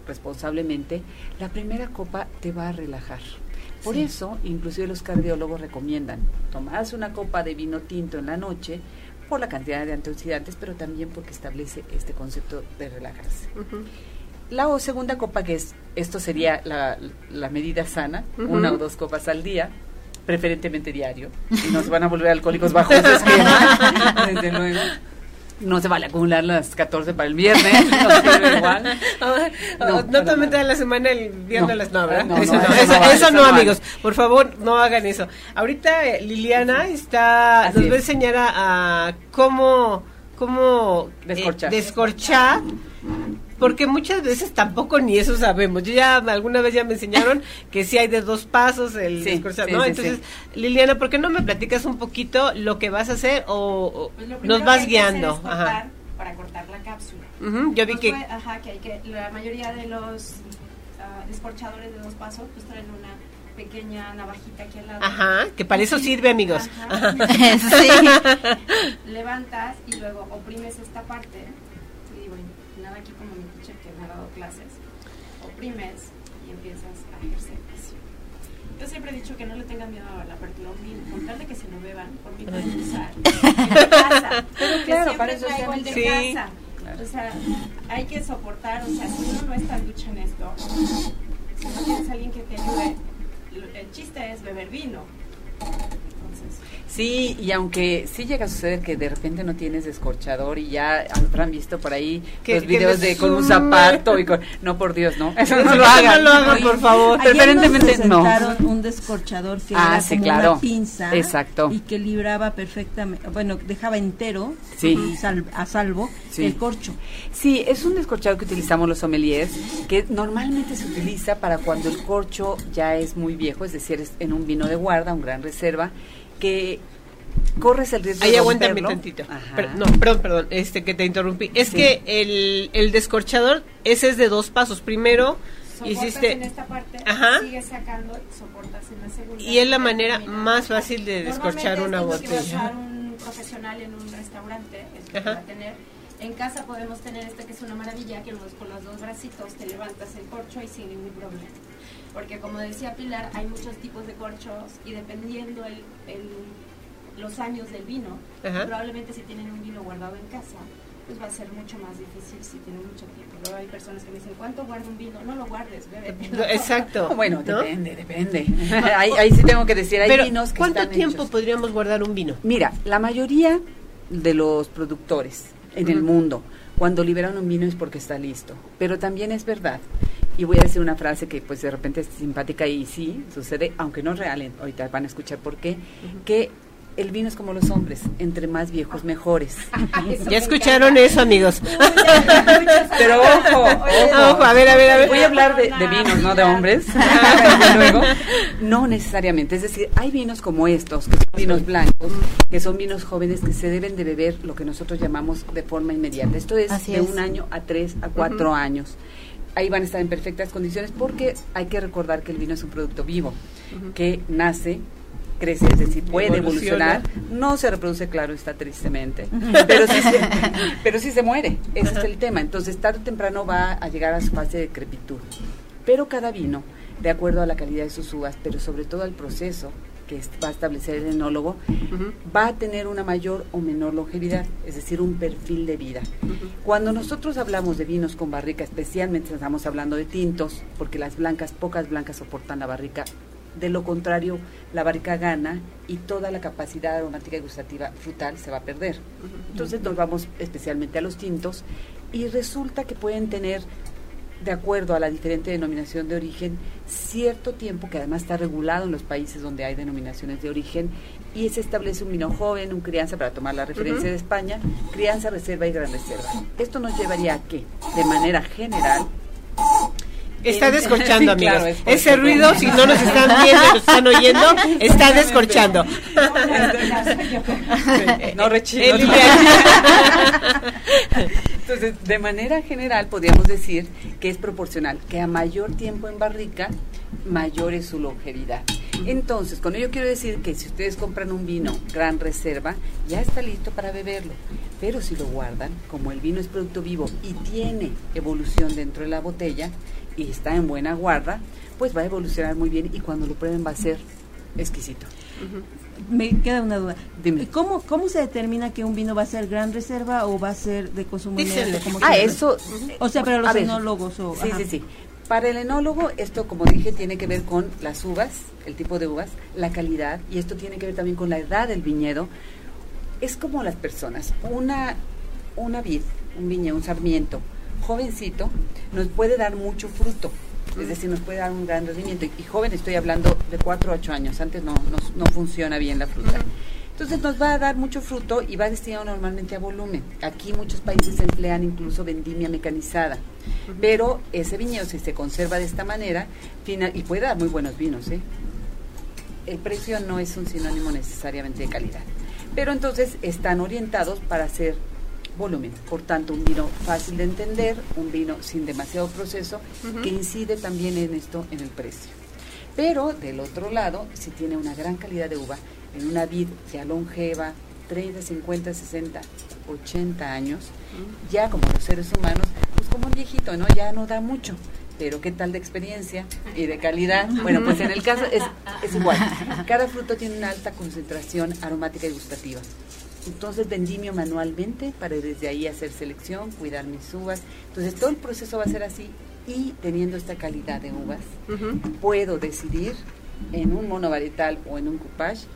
responsablemente, la primera copa te va a relajar. Por eso, inclusive los cardiólogos recomiendan tomarse una copa de vino tinto en la noche por la cantidad de antioxidantes, pero también porque establece este concepto de relajarse. La segunda copa, que es, esto sería la, medida sana, una o dos copas al día, preferentemente diario, y no se van a volver alcohólicos bajo ese esquema, desde luego. No se vale acumular las 14 para el viernes, no igual. No, no totalmente la semana el viernes no, ¿verdad? eso, no, eso, no, amigos, por favor, no hagan eso. Ahorita eh, Liliana está, nos va a enseñar a, cómo, cómo descorchar. Eh, descorchar porque muchas veces tampoco ni eso sabemos. Yo ya alguna vez ya me enseñaron que sí hay de dos pasos el discurso, ¿no? Entonces, Liliana, ¿por qué no me platicas un poquito lo que vas a hacer o, pues nos vas guiando? ajá. Para cortar la cápsula. yo vi que... ajá, que, hay que la mayoría de los uh, descorchadores de dos pasos pues traen una pequeña navajita aquí al lado. Ajá, que para eso sirve, amigos. sí. Levantas y luego oprimes esta parte aquí como mi teacher que me ha dado clases, oprimes y empiezas a ejercer presión. Yo siempre he dicho que no le tengan miedo a la apertura vino, con tal de que se lo beban, por mí pueden usar en casa. Pero claro, para eso traigo el de sí. casa. O sea, hay que soportar, o sea, si uno no está en lucha en esto, si no tienes a alguien que te ayude, el chiste es beber vino. Sí, y aunque sí llega a suceder que de repente no tienes descorchador y ya habrán visto por ahí que, los videos de con un zapato y con no por Dios, no, eso no, lo hagan, no lo hagan, por favor. Preferentemente no. un descorchador que ah, era sí, como claro. una pinza Exacto. y que libraba perfectamente, bueno, dejaba entero sí. a salvo el corcho. Sí, es un descorchador que utilizamos los sommeliers que normalmente se utiliza para cuando el corcho ya es muy viejo, es decir, es en un vino de guarda, un gran reserva que corres el riesgo Ahí aguántame tantito. no, perdón, perdón, este que te interrumpí. Es que el, el descorchador, ese es de dos pasos. Primero, hiciste en esta parte, Ajá. sigues sacando, soportas en la segunda. Y es la manera más fácil de descorchar una botella. Que a un profesional en un restaurante, es que va a tener. En casa podemos tener este que es una maravilla, que con los dos bracitos te levantas el corcho y sin ningún problema. Porque como decía Pilar, hay muchos tipos de corchos y dependiendo el, el los años del vino, probablemente si tienen un vino guardado en casa, pues va a ser mucho más difícil si tienen mucho tiempo. Luego hay personas que me dicen, ¿cuánto guarda un vino? No lo guardes, bebé. Exacto. Bueno, depende, depende. ahí, sí tengo que decir, hay Pero, vinos que ¿cuánto tiempo podríamos guardar un vino? Mira, la mayoría de los productores en el mundo, cuando liberan un vino es porque está listo. Pero también es verdad. Y voy a decir una frase que pues de repente es simpática y sí, sucede, aunque no es real, ahorita van a escuchar por qué, que el vino es como los hombres, entre más viejos mejores. ya escucharon eso, amigos. Pero ojo, ojo, a ver, a ver, a ver. Voy a hablar de, vinos, no de hombres. Luego, no necesariamente, es decir, hay vinos como estos, que son vinos blancos, que son vinos jóvenes que se deben de beber lo que nosotros llamamos de forma inmediata. Esto es de un año a tres a cuatro años ahí van a estar en perfectas condiciones porque hay que recordar que el vino es un producto vivo que nace crece, es decir, puede evolucionar. No se reproduce, claro, está tristemente, pero sí, se, pero sí se muere. Ese es el tema. Entonces, tarde o temprano va a llegar a su fase de crepitud. Pero cada vino, de acuerdo a la calidad de sus uvas, pero sobre todo al proceso que va a establecer el enólogo, va a tener una mayor o menor longevidad, es decir, un perfil de vida. Cuando nosotros hablamos de vinos con barrica, especialmente estamos hablando de tintos, porque las blancas, pocas blancas soportan la barrica de lo contrario, la barrica gana y toda la capacidad aromática y gustativa frutal se va a perder. Entonces nos vamos especialmente a los tintos y resulta que pueden tener, de acuerdo a la diferente denominación de origen, cierto tiempo que además está regulado en los países donde hay denominaciones de origen y se establece un vino joven, un crianza, para tomar la referencia de España, crianza, reserva y gran reserva. Esto nos llevaría a que, de manera general, Está descorchando, amigos. Ese ruido, si no nos están viendo, nos están oyendo, está descorchando. no rechino. Entonces, de manera general, podríamos decir que es proporcional, que a mayor tiempo en barrica, mayor es su longevidad. Entonces, con ello quiero decir que si ustedes compran un vino gran reserva, ya está listo para beberlo. Pero si lo guardan, como el vino es producto vivo y tiene evolución dentro de la botella, y está en buena guarda, pues va a evolucionar muy bien y cuando lo prueben va a ser exquisito. Me queda una duda. Dime. ¿Cómo, ¿Cómo se determina que un vino va a ser gran reserva o va a ser de consumo inmediato? Ah, eso. O sea, para los enólogos. O, sí, sí, sí. Para el enólogo, esto, como dije, tiene que ver con las uvas, el tipo de uvas, la calidad, y esto tiene que ver también con la edad del viñedo. Es como las personas. Una, una vid, un viñedo, un sarmiento, jovencito nos puede dar mucho fruto, es decir, nos puede dar un gran rendimiento. Y, joven estoy hablando de 4 a 8 años, antes no, no, funciona bien la fruta. Entonces nos va a dar mucho fruto y va destinado normalmente a volumen. Aquí muchos países emplean incluso vendimia mecanizada, pero ese viñedo si se conserva de esta manera, final, y puede dar muy buenos vinos, ¿eh? el precio no es un sinónimo necesariamente de calidad. Pero entonces están orientados para hacer volumen. Por tanto, un vino fácil de entender, un vino sin demasiado proceso, que incide también en esto, en el precio. Pero del otro lado, si tiene una gran calidad de uva, en una vid ya longeva, 30, 50, 60, 80 años, ya como los seres humanos, pues como un viejito, ¿no? Ya no da mucho. Pero ¿qué tal de experiencia y de calidad? Bueno, pues en el caso es, es igual. Cada fruto tiene una alta concentración aromática y gustativa. Entonces vendimio manualmente para desde ahí hacer selección, cuidar mis uvas. Entonces todo el proceso va a ser así y teniendo esta calidad de uvas, puedo decidir en un monovarietal o en un coupage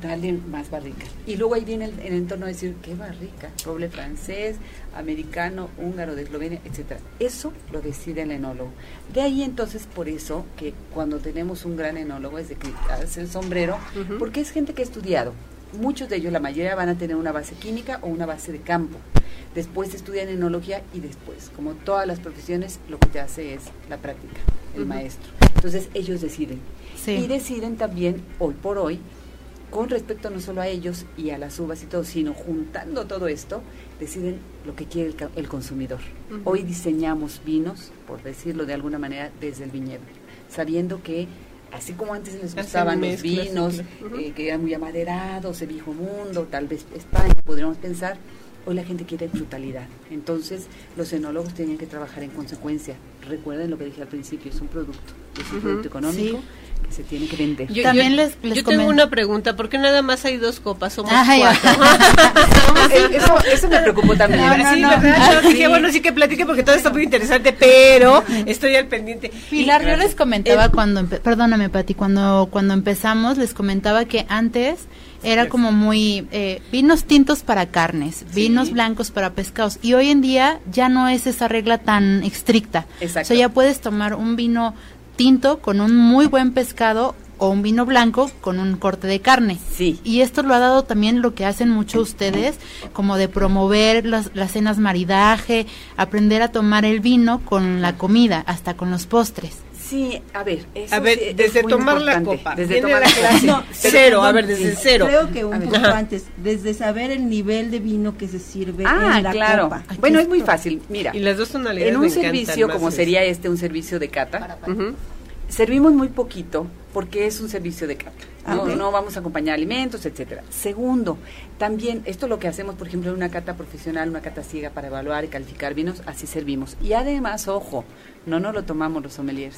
darle más barrica. Y luego ahí viene el, entorno de decir, qué barrica, roble francés, americano, húngaro, de Eslovenia, etcétera. Eso lo decide el enólogo. De ahí entonces, por eso que cuando tenemos un gran enólogo es de quitarse el sombrero, porque es gente que ha estudiado, muchos de ellos, la mayoría van a tener una base química o una base de campo. Después estudian enología y después, como todas las profesiones, lo que te hace es la práctica, el maestro. Entonces ellos deciden. Y deciden también, hoy por hoy, con respecto no solo a ellos y a las uvas y todo, sino juntando todo esto, deciden lo que quiere el, consumidor. Hoy diseñamos vinos, por decirlo de alguna manera, desde el viñedo, sabiendo que así como antes les gustaban los vinos, eh, que eran muy amaderados, el viejo mundo, tal vez España, podríamos pensar, hoy la gente quiere frutalidad. Entonces, los enólogos tienen que trabajar en consecuencia. Recuerden lo que dije al principio, es un producto, es un producto económico que se tiene que vender. Yo, También les, yo tengo una pregunta, ¿por qué nada más hay dos copas? Somos cuatro. eso, eso, me preocupó también. sí, bueno, sí que platique porque todo está muy interesante, pero estoy al pendiente. Pilar, yo les comentaba cuando, perdóname Pati, cuando, cuando empezamos les comentaba que antes era como muy eh, vinos tintos para carnes, vinos blancos para pescados y hoy en día ya no es esa regla tan estricta. Exacto. O sea, ya puedes tomar un vino tinto con un muy buen pescado o un vino blanco con un corte de carne. Sí. Y esto lo ha dado también lo que hacen mucho ustedes, como de promover las, las cenas maridaje, aprender a tomar el vino con la comida, hasta con los postres. Sí, a ver, eso A ver, sí desde tomar la copa. Desde tomar la la clase. Cero, a ver, desde cero. Creo que un poco antes, desde saber el nivel de vino que se sirve Ah, en la claro. copa. Bueno, es muy fácil. Mira, Y las dos tonalidades en un me servicio como eso. sería este, un servicio de cata, servimos muy poquito porque es un servicio de cata. No, Ok. no vamos a acompañar alimentos, etcétera. Segundo, también esto es lo que hacemos, por ejemplo, en una cata profesional, una cata ciega para evaluar y calificar vinos, así servimos. Y además, ojo, no nos lo tomamos los sommeliers.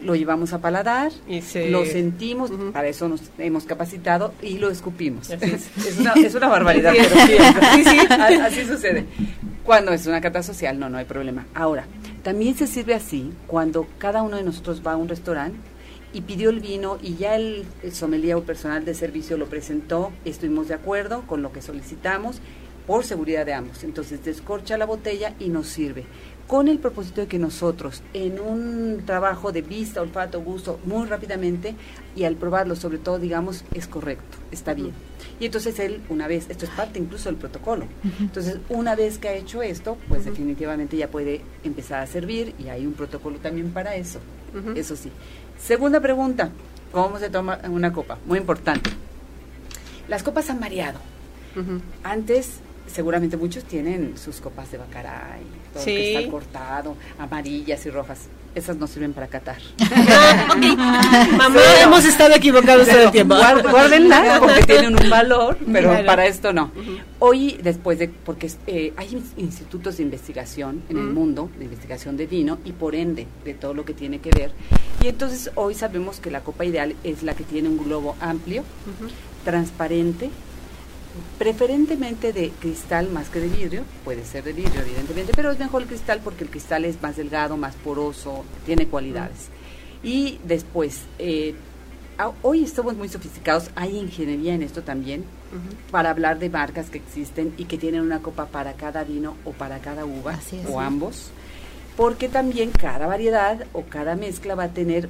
Lo llevamos a paladar, Y se- lo sentimos, para eso nos hemos capacitado y lo escupimos. Es. Es una, es una barbaridad, Sí. pero sí, Sí, así sucede. Cuando es una cata social, no, no hay problema. Ahora, también se sirve así cuando cada uno de nosotros va a un restaurante y pidió el vino y ya el, el sommelier o personal de servicio lo presentó, estuvimos de acuerdo con lo que solicitamos por seguridad de ambos. Entonces descorcha la botella y nos sirve con el propósito de que nosotros en un trabajo de vista, olfato, gusto, muy rápidamente y al probarlo sobre todo digamos es correcto, está bien. Y entonces él una vez, esto es parte incluso del protocolo, entonces una vez que ha hecho esto, pues definitivamente ya puede empezar a servir y hay un protocolo también para eso, eso sí. Segunda pregunta, ¿cómo se toma una copa? Muy importante. Las copas han variado. Antes, seguramente muchos tienen sus copas de bacará y todo Sí. que está cortado, amarillas y rojas. Esas no sirven para catar. Mamá, Cero. hemos estado equivocados todo el tiempo. Guárdenla porque tienen un valor, pero Claro. para esto no. Hoy, después de, porque eh, hay ins- institutos de investigación en el Ujú. mundo, de investigación de vino y por ende de todo lo que tiene que ver. Y entonces hoy sabemos que la copa ideal es la que tiene un globo amplio, transparente, preferentemente de cristal más que de vidrio, puede ser de vidrio evidentemente, pero es mejor el cristal porque el cristal es más delgado, más poroso, tiene cualidades. Y después, eh, a- hoy estamos muy sofisticados, hay ingeniería en esto también, para hablar de marcas que existen y que tienen una copa para cada vino o para cada uva, Así es. o ambos, porque también cada variedad o cada mezcla va a tener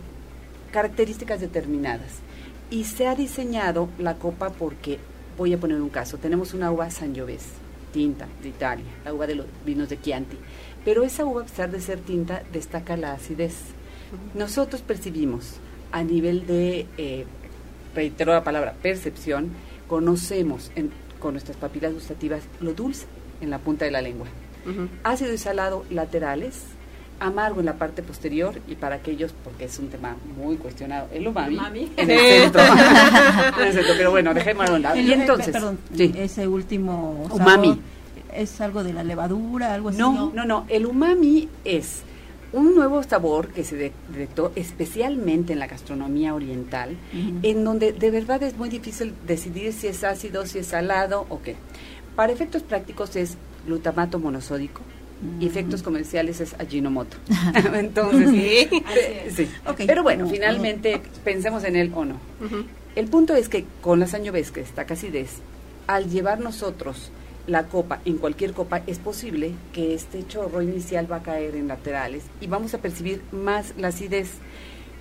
características determinadas. Y se ha diseñado la copa porque, voy a poner un caso, tenemos una uva Sangiovese, tinta de Italia, la uva de los vinos de Chianti, pero esa uva, a pesar de ser tinta, destaca la acidez. Nosotros percibimos a nivel de, eh, reitero la palabra, percepción, conocemos en- con nuestras papilas gustativas lo dulce en la punta de la lengua Ujú. ácido y salado laterales, amargo en la parte posterior y para aquellos, porque es un tema muy cuestionado, el umami, en el centro. En el centro, pero bueno, dejémoslo un lado. Y entonces, perdón, sí. ese último sabor, Umami. ¿Es algo de la levadura, algo así? No, no, no. El umami es un nuevo sabor que se de- detectó especialmente en la gastronomía oriental, en donde de verdad es muy difícil decidir si es ácido, si es salado o qué. Para efectos prácticos es glutamato monosódico y efectos comerciales es Ajinomoto. Entonces, Sí. Pero bueno, No, finalmente pensemos en él o no. El punto es que con la Sangiovese, que está acidez, al llevar nosotros la copa en cualquier copa, es posible que este chorro inicial va a caer en laterales y vamos a percibir más la acidez.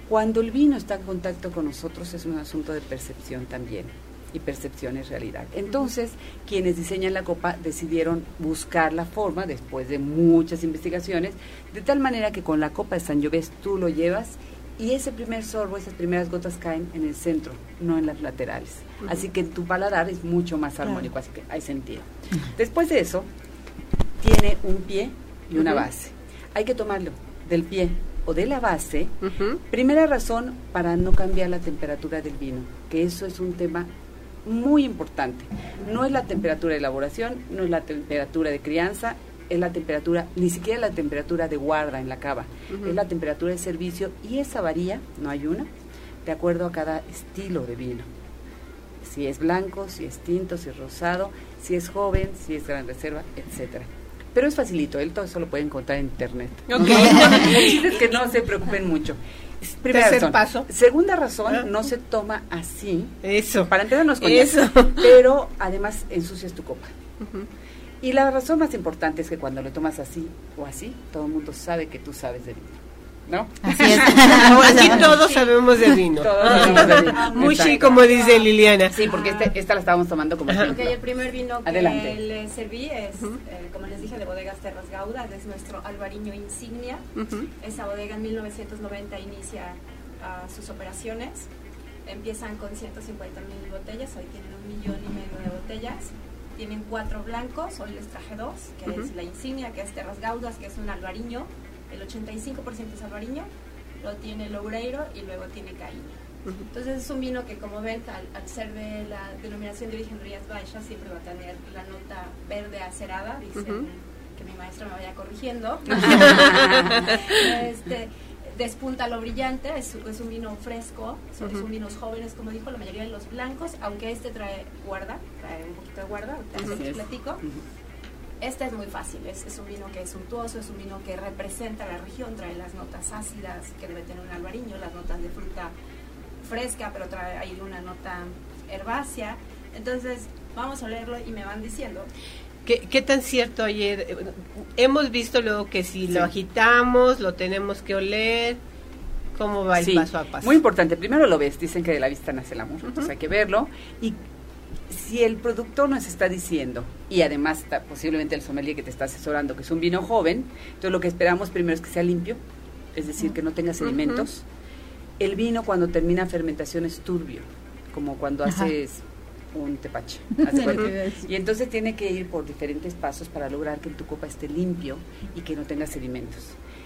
Cuando el vino está en contacto con nosotros es un asunto de percepción también y percepción es realidad. Entonces, quienes diseñan la copa decidieron buscar la forma, después de muchas investigaciones, de tal manera que con la copa de Sangiovese tú lo llevas y ese primer sorbo, esas primeras gotas caen en el centro, no en las laterales. Así que tu paladar es mucho más armónico, así que hay sentido. Después de eso, tiene un pie y una base. Hay que tomarlo del pie o de la base. Primera razón para no cambiar la temperatura del vino, que eso es un tema muy importante. No es la temperatura de elaboración, no es la temperatura de crianza, es la temperatura, ni siquiera la temperatura de guarda en la cava, es la temperatura de servicio y esa varía, no hay una, de acuerdo a cada estilo de vino. Si es blanco, si es tinto, si es rosado, si es joven, si es gran reserva, etcétera. pero es facilito, él todo eso lo pueden encontrar en internet. Es que no se preocupen mucho. Primera razón. Paso. Segunda razón, ah. no se toma así. Eso. Para entendernos con eso. Pero además ensucias tu copa. Y la razón más importante es que cuando lo tomas así o así, todo el mundo sabe que tú sabes de vino. ¿No? Así es. Aquí todos sabemos de vino. Todos sabemos de vino. Muy chico, como dice Liliana. Sí, porque este, esta la estábamos tomando como ejemplo. el primer vino que le serví es, eh, como les dije, de Bodegas Terras Gauda, es nuestro albariño insignia. Esa bodega en 1990 inicia uh, sus operaciones. Empiezan con 150 mil botellas, hoy tienen un millón y medio de botellas. Tienen cuatro blancos, hoy les traje dos, que es la insignia, que es Terras Gaudas, que es un albariño el 85% es albariño, lo tiene Loureiro y luego tiene Caíña. Entonces es un vino que como ven, al, ser de la denominación de origen Rías Baixas, siempre va a tener la nota verde acerada, dicen que mi maestra me vaya corrigiendo. este, despunta lo brillante, es, un vino fresco, son, vinos jóvenes, como dijo, la mayoría de los blancos, aunque este trae guarda, trae un poquito de guarda, te platico. Este es muy fácil, es, un vino que es suntuoso, es un vino que representa la región, trae las notas ácidas que debe tener un albariño, las notas de fruta fresca, pero trae ahí una nota herbácea. Entonces, vamos a leerlo y me van diciendo. ¿Qué, tan cierto ayer? Hemos visto luego que si lo agitamos, lo tenemos que oler. ¿Cómo va el paso a paso? Muy importante. Primero lo ves, dicen que de la vista nace el amor. Entonces hay que verlo. Y si el productor nos está diciendo, y además está posiblemente el sommelier que te está asesorando, que es un vino joven, entonces lo que esperamos primero es que sea limpio, es decir, que no tenga sedimentos. El vino cuando termina fermentación es turbio, como cuando haces un tepache. y entonces tiene que ir por diferentes pasos para lograr que tu copa esté limpio y que no tenga sedimentos.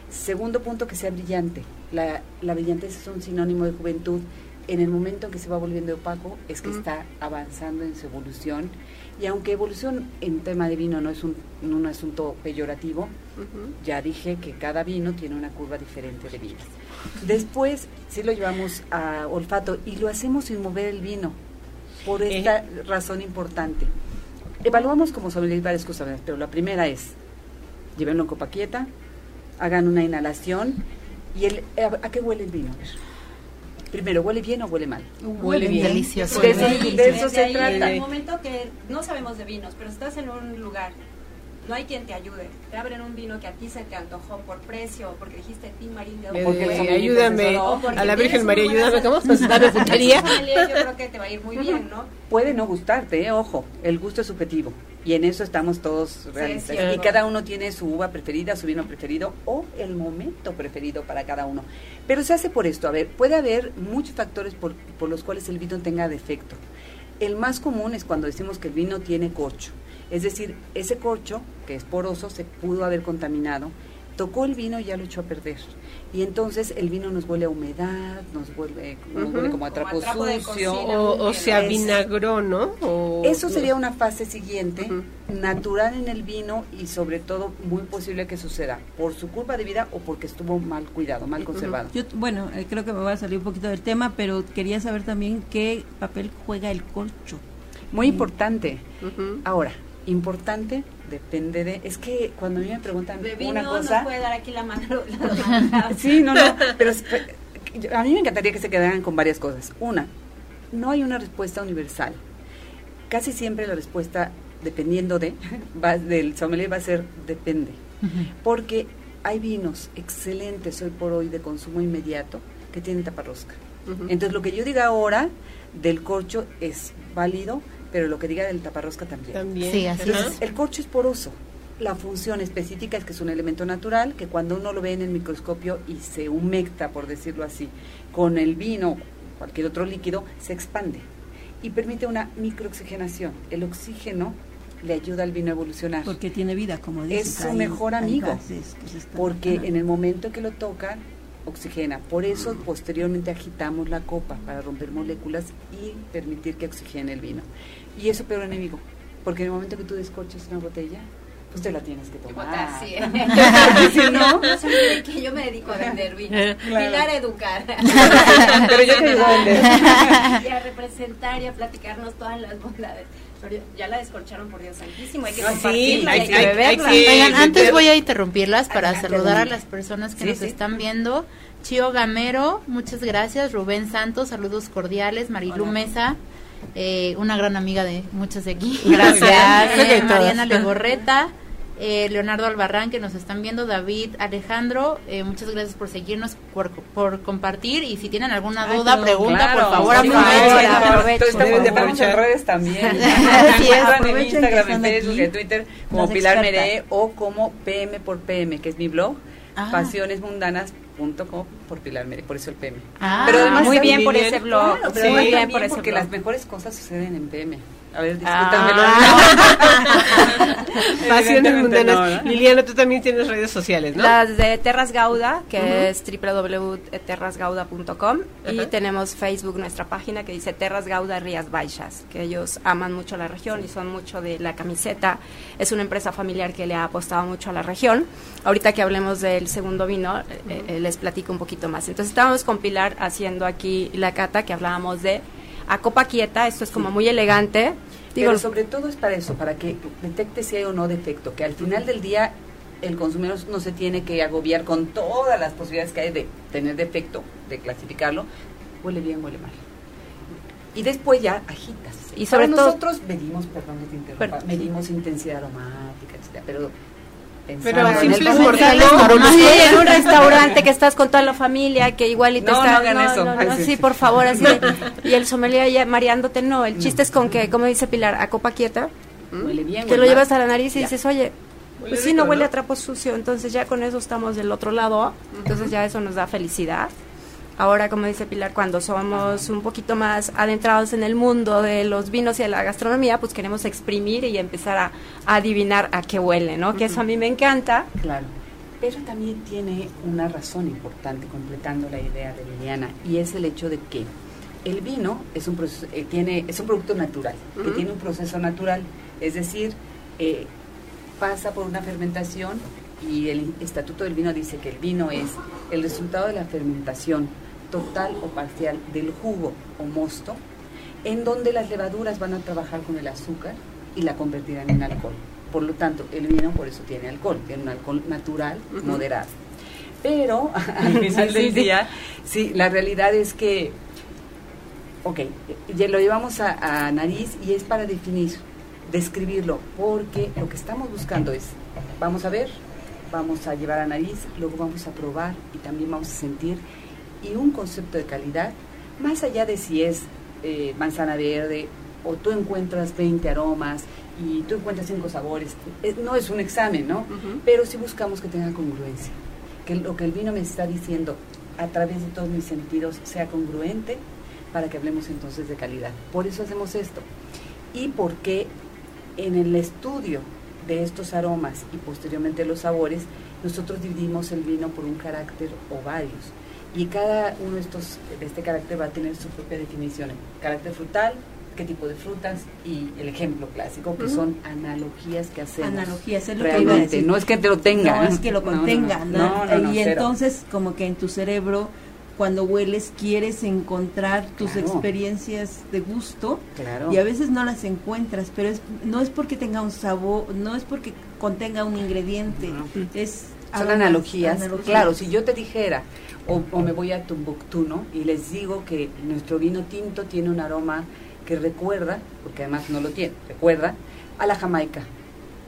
Segundo punto, que sea brillante. La, la brillantez es un sinónimo de juventud en el momento en que se va volviendo opaco es que está avanzando en su evolución y aunque evolución en tema de vino no es un, un asunto peyorativo, ya dije que cada vino tiene una curva diferente de vida. Después sí lo llevamos a olfato y lo hacemos sin mover el vino por eh. esta razón importante. Evaluamos como sommelier varias cosas, pero la primera es llévenlo en copa quieta, hagan una inhalación y el, ¿a, qué huele el vino? Primero, ¿huele bien o huele mal? Huele, bien. Delicioso. De, eso se trata. En el momento que no sabemos de vinos, pero estás en un lugar, no hay quien te ayude. Te abren un vino que a ti se te antojó por precio, porque dijiste Tim Marín de porque ayúdame a la Virgen María, ayúdame, ¿cómo? Dame puntería. Yo creo que te va a ir muy bien, ¿no? Puede no gustarte, ¿eh? ojo, el gusto es subjetivo y en eso estamos todos realistas. y cada uno tiene su uva preferida, su vino preferido o el momento preferido para cada uno. Pero se hace por esto, a ver, puede haber muchos factores por, por los cuales el vino tenga defecto. El más común es cuando decimos que el vino tiene corcho. Es decir, ese corcho, que es poroso, se pudo haber contaminado, tocó el vino y ya lo echó a perder y entonces el vino nos huele a humedad, nos vuelve como a trapo, sucio. o, se avinagró, ¿no? Eso sería una fase siguiente, natural en el vino y sobre todo muy posible que suceda por su culpa de vida o porque estuvo mal cuidado, mal conservado. Yo, bueno, eh, creo que me va a salir un poquito del tema, pero quería saber también qué papel juega el corcho. Muy importante. Ahora, importante depende de es que cuando a mí me preguntan una cosa no puede dar aquí la mano sí no no pero a mí me encantaría que se quedaran con varias cosas. Una no hay una respuesta universal. Casi siempre la respuesta dependiendo de va, del sommelier va a ser depende. Porque hay vinos excelentes hoy por hoy de consumo inmediato que tienen taparrosca entonces lo que yo diga ahora del corcho es válido pero lo que diga del taparrosca también. También. Sí, así es. El corcho es poroso. La función específica es que es un elemento natural que cuando uno lo ve en el microscopio y se humecta, por decirlo así, con el vino, cualquier otro líquido, se expande y permite una microoxigenación. El oxígeno le ayuda al vino a evolucionar. Porque tiene vida, como dice. Es su mejor amigo. porque en el momento que lo tocan, oxigena. Por eso posteriormente agitamos la copa para romper moléculas y permitir que oxigene el vino. Y eso peor enemigo, porque en el momento que tú descorchas una botella, pues te la tienes que tomar. Sí. si no, que yo me dedico a vender vino. Pilar a educar. Pero yo te digo a vender. y a representar y a platicarnos todas las bondades. Ya la descorcharon por Dios santísimo, hay que compartirla, hay, que beberla. antes voy a interrumpirlas para saludar a las personas que nos están viendo. Chio Gamero, muchas gracias. Rubén Santos, saludos cordiales. Marilu Mesa, eh, una gran amiga de muchos de aquí. Gracias. Eh, Mariana Legorreta. Eh, Leonardo Albarrán que nos están viendo, David Alejandro, eh, muchas gracias por seguirnos, por, por, compartir y si tienen alguna duda, pregunta, por favor, aprovechen. aprovechen. Estamos en redes también. sí, en Instagram, en Facebook, en Twitter, como Pilar Meré o como PM por PM, que es mi blog, ah. pasionesmundanas.com por Pilar Meré, por eso el PM. Ah, pero además muy bien por ese blog, muy bien por ese porque las mejores cosas suceden en PM. A ver, discúltamelo. Ah. Pasiones mundanas. Liliana, tú también tienes redes sociales, ¿no? Las de Terras Gauda, que es www.terrasgauda.com y tenemos Facebook, nuestra página que dice Terras Gauda Rías Baixas, que ellos aman mucho la región y son mucho de la camiseta. Es una empresa familiar que le ha apostado mucho a la región. Ahorita que hablemos del segundo vino, eh, eh, les platico un poquito más. Entonces, estábamos con Pilar haciendo aquí la cata que hablábamos de a copa quieta, esto es como muy elegante. Digo, Pero sobre todo es para eso, para que detecte si hay o no defecto, que al final del día el consumidor no se tiene que agobiar con todas las posibilidades que hay de tener defecto, de clasificarlo, huele bien, huele mal. Y después ya agitas. Y sobre todo nosotros medimos, perdón te medimos intensidad aromática, etcétera, pero pero simples mortales sí, en un restaurante que estás con toda la familia que igual y te no, está no, eso. No, sí, por favor así y el sommelier ya mareándote no el chiste es con que como dice Pilar a copa quieta huele bien te lo llevas a la nariz y dices oye pues sí no huele a trapo sucio entonces ya con eso estamos del otro lado entonces ya eso nos da felicidad Ahora, como dice Pilar, cuando somos un poquito más adentrados en el mundo de los vinos y de la gastronomía, pues queremos exprimir y empezar a, adivinar a qué huele, ¿no? Que eso a mí me encanta. Claro. Pero también tiene una razón importante, completando la idea de Liliana, y es el hecho de que el vino es un, proceso, eh, tiene, es un producto natural, que tiene un proceso natural, es decir, eh, pasa por una fermentación y el estatuto del vino dice que el vino es el resultado de la fermentación total o parcial del jugo o mosto, en donde las levaduras van a trabajar con el azúcar y la convertirán en alcohol. Por lo tanto, el vino por eso tiene alcohol, tiene un alcohol natural, moderado. Pero al final del día, sí, la realidad es que, ok, ya lo llevamos a, a nariz y es para definir, describirlo, porque lo que estamos buscando es, vamos a ver, vamos a llevar a nariz, luego vamos a probar y también vamos a sentir y un concepto de calidad, más allá de si es eh, manzana verde o tú encuentras 20 aromas y tú encuentras cinco sabores, eh, no es un examen, ¿no? Pero sí buscamos que tenga congruencia, que lo que el vino me está diciendo a través de todos mis sentidos sea congruente para que hablemos entonces de calidad. Por eso hacemos esto. Y porque en el estudio de estos aromas y posteriormente los sabores, nosotros dividimos el vino por un carácter o varios y cada uno de estos de este carácter va a tener su propia definición. Carácter frutal qué tipo de frutas y el ejemplo clásico que son analogías que hacemos analogías es lo realmente. no es que te lo tenga. No es que lo contenga no, y entonces como que en tu cerebro cuando hueles quieres encontrar tus experiencias de gusto claro. y a veces no las encuentras, pero es, no es porque tenga un sabor, no es porque contenga un ingrediente, es son analogías. Claro, si yo te dijera, o, me voy a Tumbuktu, ¿no? Y les digo que nuestro vino tinto tiene un aroma que recuerda, porque además no lo tiene, recuerda a la Jamaica.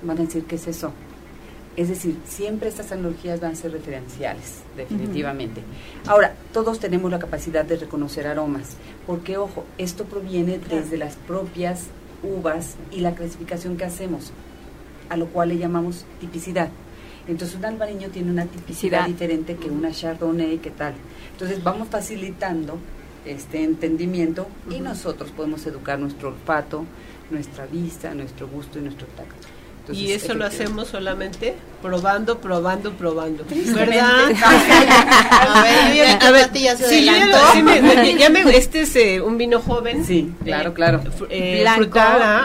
Van a decir, ¿qué es eso? Es decir, siempre estas analogías van a ser referenciales, definitivamente. Ahora, todos tenemos la capacidad de reconocer aromas, porque, ojo, esto proviene desde las propias uvas y la clasificación que hacemos, a lo cual le llamamos tipicidad. Entonces un albariño tiene una tipicidad diferente que una chardonnay, ¿qué tal? Entonces vamos facilitando este entendimiento y nosotros podemos educar nuestro olfato, nuestra vista, nuestro gusto y nuestro tacto y eso lo hacemos solamente probando, probando, probando. ¿Verdad? a ver, ya se sí, ya me, este es eh, un vino joven. Sí, claro, claro. Eh, Blanco,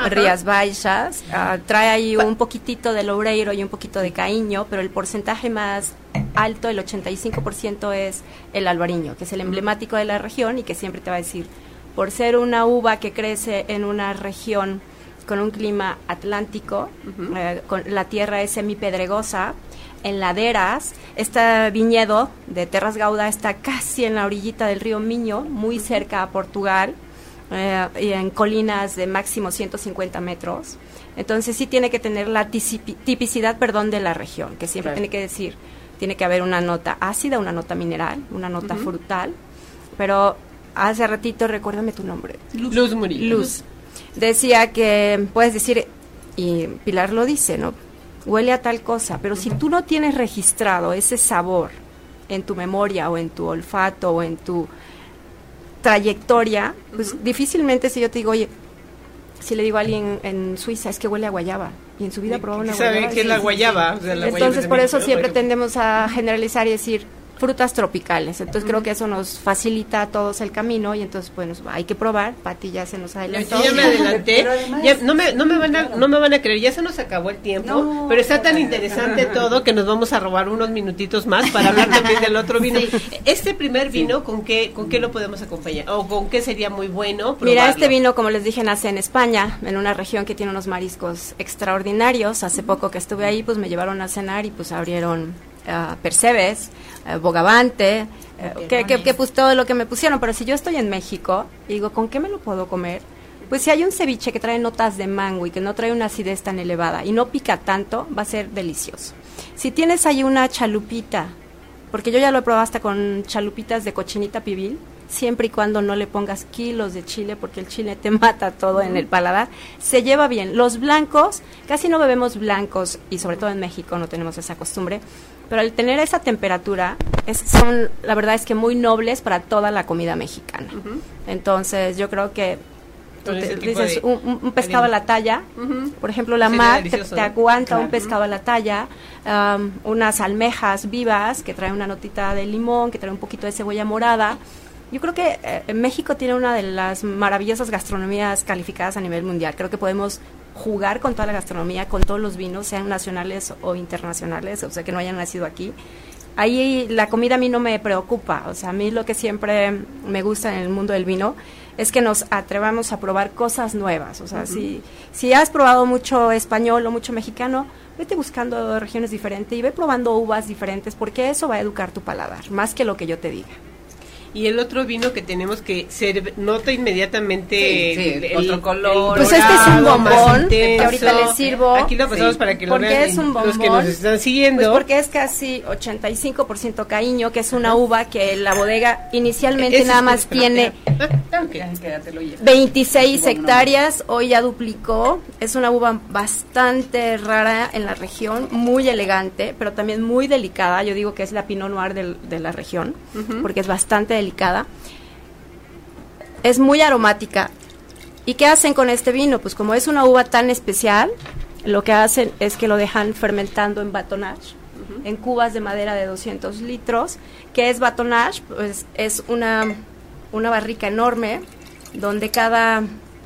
Rías Baixas. Ah, trae ahí un poquitito de loureiro y un poquito de caíño, pero el porcentaje más alto, el 85% es el albariño, que es el emblemático de la región y que siempre te va a decir, por ser una uva que crece en una región con un clima atlántico, eh, con, la tierra es semipedregosa, en laderas. Este viñedo de Terras Gauda está casi en la orillita del río Miño, muy cerca a Portugal, eh, y en colinas de máximo 150 metros. Entonces sí tiene que tener la tipicidad, perdón, de la región, que siempre tiene que decir, tiene que haber una nota ácida, una nota mineral, una nota frutal, pero hace ratito, recuérdame tu nombre. Luz, Luz. Decía que puedes decir, y Pilar lo dice, ¿no? Huele a tal cosa, pero si tú no tienes registrado ese sabor en tu memoria o en tu olfato o en tu trayectoria, pues difícilmente si yo te digo, oye, si le digo a alguien en Suiza es que huele a guayaba y en su vida probó una guayaba. ¿Sabe qué es la guayaba? Entonces por eso siempre tendemos a generalizar y decir, frutas tropicales. Entonces creo que eso nos facilita a todos el camino y entonces pues hay que probar. Pati ya se nos adelantó. ya me adelanté. no, me, no, me van a, no me van a creer, ya se nos acabó el tiempo, pero está tan interesante todo que nos vamos a robar unos minutitos más para hablar también del otro vino. Este primer vino, ¿con qué, ¿con qué lo podemos acompañar? ¿O con qué sería muy bueno Mira, este vino, como les dije, nace en España, en una región que tiene unos mariscos extraordinarios. Hace poco que estuve ahí, pues me llevaron a cenar y pues abrieron uh, Percebes, uh, Bogavante, uh, que, que, pues todo lo que me pusieron. Pero si yo estoy en México, digo, ¿con qué me lo puedo comer? Pues si hay un ceviche que trae notas de mango y que no trae una acidez tan elevada y no pica tanto, va a ser delicioso. Si tienes ahí una chalupita, porque yo ya lo he probado hasta con chalupitas de cochinita pibil, siempre y cuando no le pongas kilos de chile, porque el chile te mata todo en el paladar, se lleva bien. Los blancos, casi no bebemos blancos, y sobre todo en México no tenemos esa costumbre, pero al tener esa temperatura, es, son, la verdad es que muy nobles para toda la comida mexicana. Entonces, yo creo que dices un, pescado a la talla, por ejemplo, la mar te, aguanta un pescado a la talla, unas almejas vivas que traen una notita de limón, que trae un poquito de cebolla morada. Yo creo que eh, México tiene una de las maravillosas gastronomías calificadas a nivel mundial. Creo que podemos jugar con toda la gastronomía, con todos los vinos, sean nacionales o internacionales, o sea, que no hayan nacido aquí. Ahí la comida a mí no me preocupa, o sea, a mí lo que siempre me gusta en el mundo del vino es que nos atrevamos a probar cosas nuevas, o sea, si, si has probado mucho español o mucho mexicano, vete buscando regiones diferentes y ve probando uvas diferentes, porque eso va a educar tu paladar, más que lo que yo te diga y el otro vino que tenemos que se nota inmediatamente el, otro color. pues este es un bombón que ahorita les sirvo. Aquí lo pasamos para que lo vean es un bombón, los que nos están siguiendo. Pues porque es casi 85% caíño, que es una uva que la bodega inicialmente nada más tiene 26 hectáreas, hoy ya duplicó. Es una uva bastante rara en la región, muy elegante, pero también muy delicada. Yo digo que es la Pinot Noir de la región, porque es bastante delicada. Es muy aromática. ¿Y qué hacen con este vino? Pues como es una uva tan especial, lo que hacen es que lo dejan fermentando en batonage, en cubas de madera de 200 litros. que es batonage? Pues es una, una barrica enorme donde cada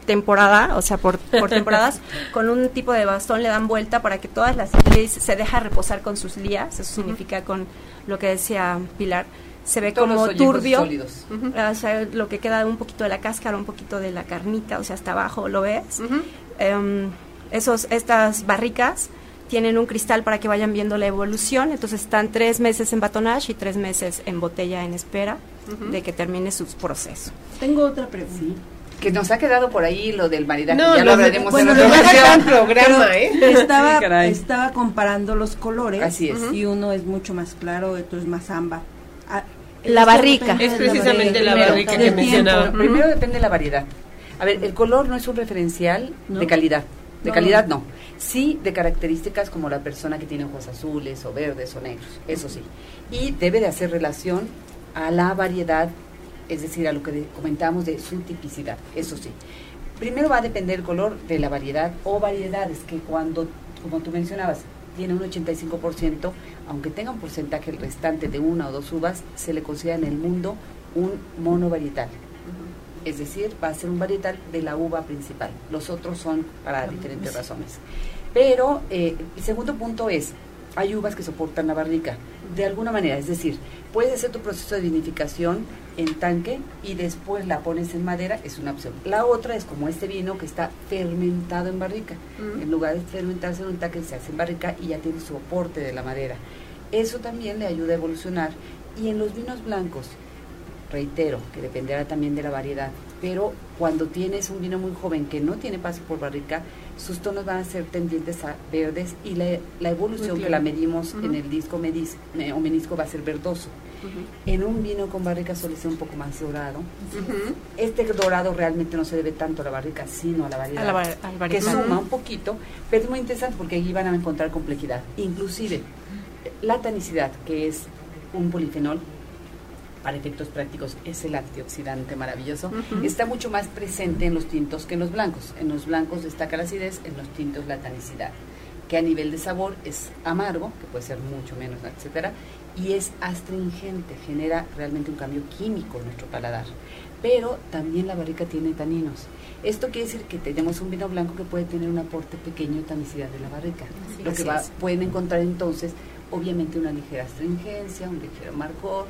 temporada, o sea, por, por temporadas, con un tipo de bastón le dan vuelta para que todas las se deja reposar con sus lías, eso significa con lo que decía Pilar, se ve como turbio, o sea, lo que queda un poquito de la cáscara, un poquito de la carnita, o sea, hasta abajo lo ves. Em, esos, estas barricas tienen un cristal para que vayan viendo la evolución, entonces están tres meses en batonage y tres meses en botella en espera de que termine su proceso. Tengo otra pregunta. Que nos ha quedado por ahí lo del maridaje, no, ya lo hablaremos en otra programa, ¿eh? Estaba, estaba comparando los colores. Así es. Y uno es mucho más claro, otro es más ámbar. La barrica. Es precisamente la barrica que mencionaba. Primero depende de la variedad. A ver, el color no es un referencial de calidad. De calidad no. Sí de características como la persona que tiene ojos azules o verdes o negros, eso sí. Y debe de hacer relación a la variedad, es decir, a lo que comentábamos de su tipicidad, eso sí. Primero va a depender el color de la variedad o variedades que cuando, como tú mencionabas, tiene un 85%, aunque tenga un porcentaje restante de una o dos uvas, se le considera en el mundo un monovarietal. Es decir, va a ser un varietal de la uva principal. Los otros son para diferentes razones. Pero eh, el segundo punto es, hay uvas que soportan la barrica, de alguna manera, es decir, puedes hacer tu proceso de vinificación en tanque y después la pones en madera, es una opción. La otra es como este vino que está fermentado en barrica. En lugar de fermentarse en un tanque, se hace en barrica y ya tiene soporte de la madera. Eso también le ayuda a evolucionar. Y en los vinos blancos, reitero, que dependerá también de la variedad, pero cuando tienes un vino muy joven que no tiene paso por barrica, sus tonos van a ser tendientes a verdes y la, la evolución que la medimos en el disco medis, o menisco va a ser verdoso. En un vino con barrica suele ser un poco más dorado. Este dorado realmente no se debe tanto a la barrica, sino a la variedad, que suma un poquito, pero es muy interesante porque allí van a encontrar complejidad. Inclusive, la tanicidad, que es un polifenol, para efectos prácticos es el antioxidante maravilloso, está mucho más presente en los tintos que en los blancos. En los blancos destaca la acidez, en los tintos la tanicidad, que a nivel de sabor es amargo, que puede ser mucho menos, etcétera, y es astringente, genera realmente un cambio químico en nuestro paladar. Pero también la barrica tiene taninos. Esto quiere decir que tenemos un vino blanco que puede tener un aporte pequeño de tanicidad de la barrica. lo que pueden encontrar entonces, obviamente, una ligera astringencia, un ligero amargor,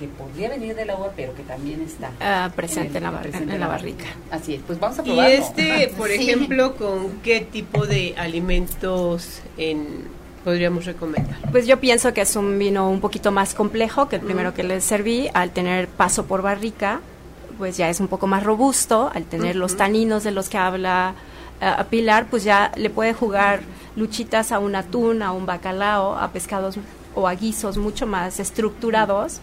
que podría venir del agua, pero que también está ah, presente, en, la, barrica. Así es, pues vamos a probarlo. Y este, por ejemplo, ¿con qué tipo de alimentos en, podríamos recomendar? Pues yo pienso que es un vino un poquito más complejo que el primero que les serví, al tener paso por barrica, pues ya es un poco más robusto, al tener los taninos de los que habla uh, Pilar, pues ya le puede jugar luchitas a un atún, a un bacalao, a pescados o a guisos mucho más estructurados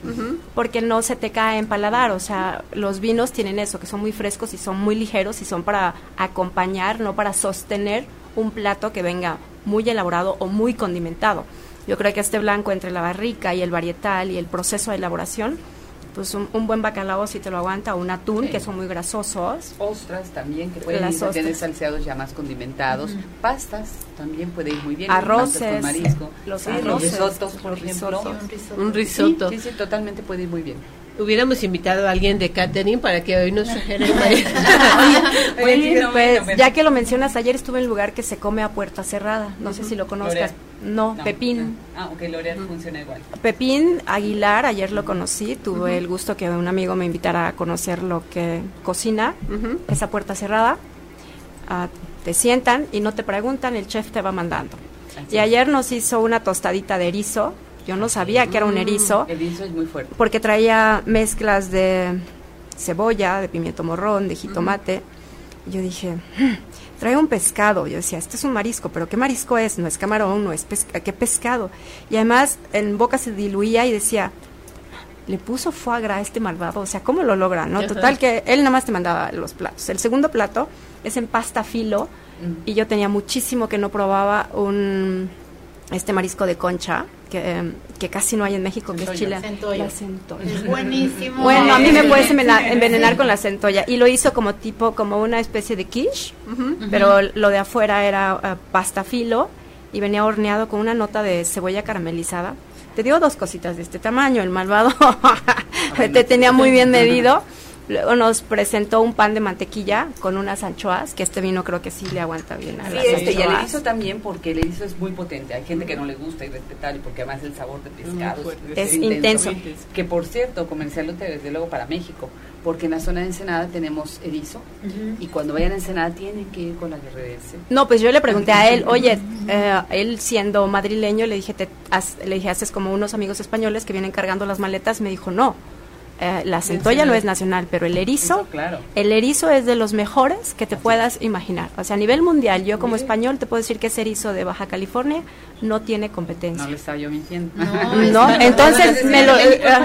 porque no se te cae en paladar, o sea, los vinos tienen eso, que son muy frescos y son muy ligeros y son para acompañar, no para sostener un plato que venga muy elaborado o muy condimentado. Yo creo que este blanco entre la barrica y el varietal y el proceso de elaboración pues un, buen bacalao si te lo aguanta, un atún, que son muy grasosos. Ostras también, que pueden tener salseados ya más condimentados. Pastas también puede ir muy bien. Arroces. marisco. Los risotos, por ejemplo. Un risotto. Sí, sí, totalmente puede ir muy bien. Hubiéramos invitado a alguien de catering para que hoy nos trajera el pues, ya que lo mencionas, ayer estuve en un lugar que se come a puerta cerrada. No sé si lo conozcas. No, Pepín. Ah, ok, L'Oreal funciona igual. Pepín Aguilar, ayer lo conocí. Tuve el gusto que un amigo me invitara a conocer lo que cocina. Esa puerta cerrada. Ah, te sientan y no te preguntan, el chef te va mandando. y ayer nos hizo una tostadita de erizo yo no sabía que era un mm, erizo. erizo es muy fuerte. Porque traía mezclas de cebolla, de pimiento morrón, de jitomate. Yo dije, hmm, trae un pescado. Yo decía, este es un marisco, pero ¿qué marisco es? No es camarón, no es pescado. ¿Qué pescado? Y además en boca se diluía y decía, le puso foie gras a este malvado. O sea, ¿cómo lo logra? no Total que él nada más te mandaba los platos. El segundo plato es en pasta filo. Y yo tenía muchísimo que no probaba un este marisco de concha que, que, casi no hay en México, que es chile. La centolla. Es buenísimo. Bueno, a mí me puedes envenenar con la centolla. Y lo hizo como tipo, como una especie de quiche, pero lo de afuera era uh, pasta filo y venía horneado con una nota de cebolla caramelizada. Te dio dos cositas de este tamaño, el malvado te tenía muy bien medido. Luego nos presentó un pan de mantequilla con unas anchoas, que este vino creo que sí le aguanta bien a sí, este, y el erizo también, porque el erizo es muy potente. Hay gente que no le gusta y respetar, y porque además el sabor de pescado es, intenso. Que por cierto, comercialote desde luego para México, porque en la zona de Ensenada tenemos erizo, y cuando vayan a Ensenada tienen que ir con la guerrerense. No, pues yo le pregunté a él, oye, eh, él siendo madrileño, le dije, te, le dije, haces como unos amigos españoles que vienen cargando las maletas, me dijo, no eh, la centolla no es nacional, pero el erizo, el erizo es de los mejores que te puedas imaginar. O sea, a nivel mundial, yo como español te puedo decir que ese erizo de Baja California no tiene competencia. No le estaba yo mintiendo. No, entonces me lo...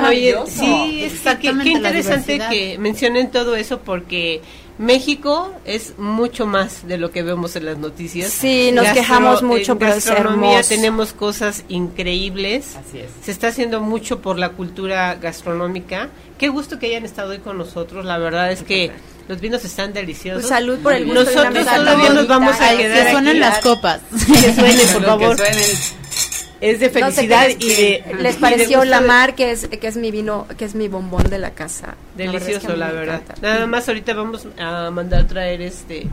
oye, sí, qué interesante que mencionen todo eso porque México es mucho más de lo que vemos en las noticias. Sí, nos quejamos mucho, pero es hermoso. tenemos cosas increíbles. Así es. Se está haciendo mucho por la cultura gastronómica. Qué gusto que hayan estado hoy con nosotros. La verdad es que los vinos están deliciosos. Pues salud por el gusto Nosotros todavía nos vamos a quedar. Que suenen las copas. Que suenen, por favor. Que suenen es de felicidad y de les pareció la mar que es que es mi vino que es mi bombón de la casa delicioso la verdad, nada más ahorita vamos a mandar traer este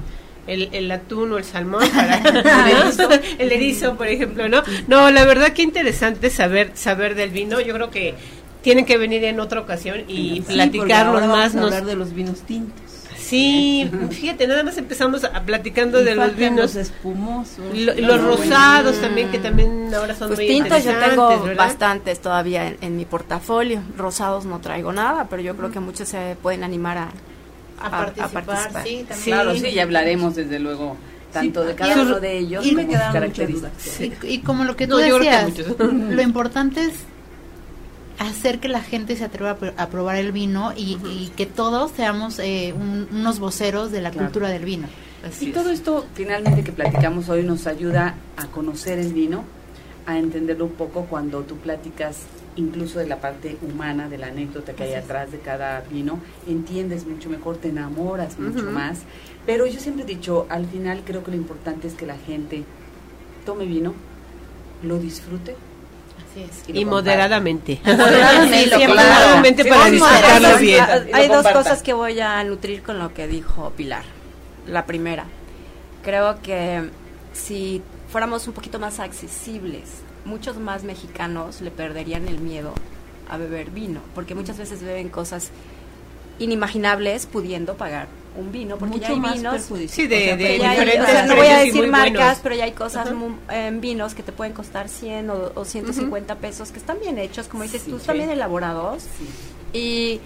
el, el atún o el salmón para el erizo, por ejemplo, ¿no? No, la verdad que interesante saber saber del vino. Yo creo que tienen que venir en otra ocasión y platicarnos más. Vamos a hablar de los vinos tintos. Sí, fíjate, nada más empezamos a, platicando de los vinos. espumosos, los rosados también que también ahora son pues muy tintos yo tengo bastantes todavía en, mi portafolio. Rosados no traigo nada, pero yo creo que muchos se pueden animar a, a, participar, Sí, Claro, sí, y hablaremos desde luego tanto de cada uno de ellos y, como características. Y, como lo que tú decías, lo importante es hacer que la gente se atreva a, probar el vino y, que todos seamos eh, unos voceros de la cultura del vino. y todo esto finalmente que platicamos hoy nos ayuda a conocer el vino, a entenderlo un poco cuando tú platicas incluso de la parte humana, de la anécdota que hay atrás de cada vino, entiendes mucho mejor, te enamoras mucho más. Pero yo siempre he dicho, al final creo que lo importante es que la gente tome vino, lo disfrute y, moderadamente. Moderadamente, para disfrutarlo bien. Hay dos cosas que voy a nutrir con lo que dijo Pilar. La primera, creo que si fuéramos un poquito más accesibles, muchos más mexicanos le perderían el miedo a beber vino, porque muchas veces beben cosas inimaginables pudiendo pagar un vino, porque ya hay vinos. Sí, de, diferentes. no voy a decir marcas, pero ya hay cosas en vinos que te pueden costar 100 o, 150 pesos, que están bien hechos, como dices tú, están bien elaborados. Y,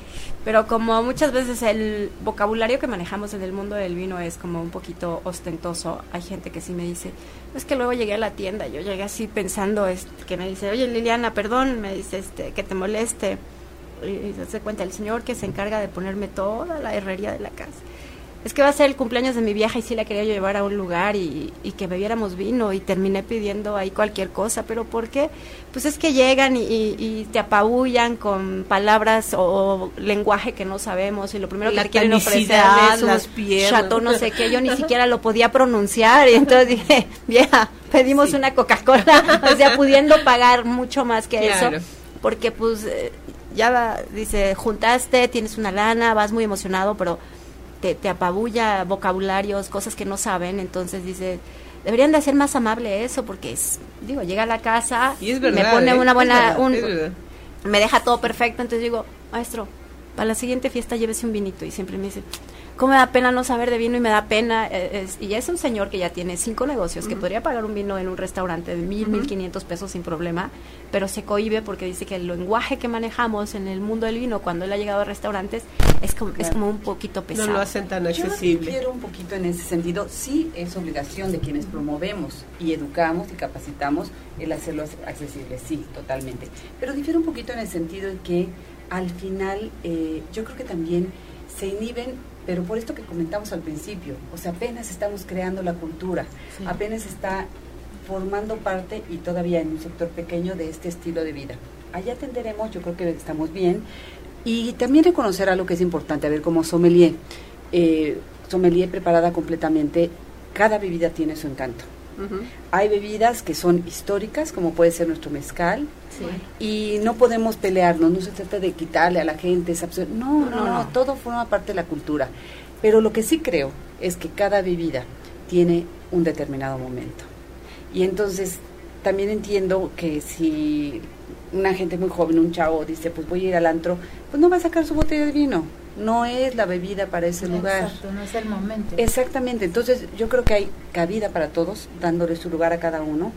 pero como muchas veces el vocabulario que manejamos en el mundo del vino es como un poquito ostentoso, hay gente que sí me dice, es que luego llegué a la tienda, yo llegué así pensando, este, que me dice, oye Liliana, perdón, me dice, este, que te moleste. Y se cuenta, el señor que se encarga de ponerme toda la herrería de la casa es que va a ser el cumpleaños de mi vieja y sí la quería llevar a un lugar y, que bebiéramos vino y terminé pidiendo ahí cualquier cosa, pero ¿por qué? Pues es que llegan y, te apabullan con palabras o, lenguaje que no sabemos y lo primero que quieren ofrecer es un chato no sé qué, yo ni siquiera lo podía pronunciar y entonces dije, vieja, pedimos una Coca-Cola, o sea, pudiendo pagar mucho más que eso, porque pues eh, ya dice, juntaste, tienes una lana, vas muy emocionado, pero te, apabulla vocabularios, cosas que no saben, entonces dice, deberían de hacer más amable eso, porque es, digo, llega a la casa, y me pone ¿eh? una buena, me deja todo perfecto, entonces digo, maestro, para la siguiente fiesta llévese un vinito, y siempre me dice, cómo me da pena no saber de vino y me da pena. Eh, y es un señor que ya tiene cinco negocios, que podría pagar un vino en un restaurante de mil, mil quinientos pesos sin problema, pero se cohibe porque dice que el lenguaje que manejamos en el mundo del vino cuando él ha llegado a restaurantes es como, es como un poquito pesado. No lo hacen tan accesible. Yo quiero un poquito en ese sentido. Sí es obligación de quienes promovemos y educamos y capacitamos el hacerlo accesible, sí, totalmente. Pero difiere un poquito en el sentido en que al final eh, yo creo que también se inhiben pero por esto que comentamos al principio, o sea, apenas estamos creando la cultura, apenas está formando parte y todavía en un sector pequeño de este estilo de vida. Allá atenderemos, yo creo que estamos bien. Y también reconocer algo que es importante, a ver, como sommelier, eh, sommelier preparada completamente, cada bebida tiene su encanto. Hay bebidas que son históricas, como puede ser nuestro mezcal, y no podemos pelearnos, no se trata de quitarle a la gente esa no, no, no, todo forma parte de la cultura. Pero lo que sí creo es que cada bebida tiene un determinado momento. Y entonces también entiendo que si una gente muy joven, un chavo, dice, pues voy a ir al antro, pues no va a sacar su botella de vino. No es la bebida para ese lugar. Exacto, no es el momento. Exactamente. Entonces yo creo que hay cabida para todos, dándole su lugar a cada uno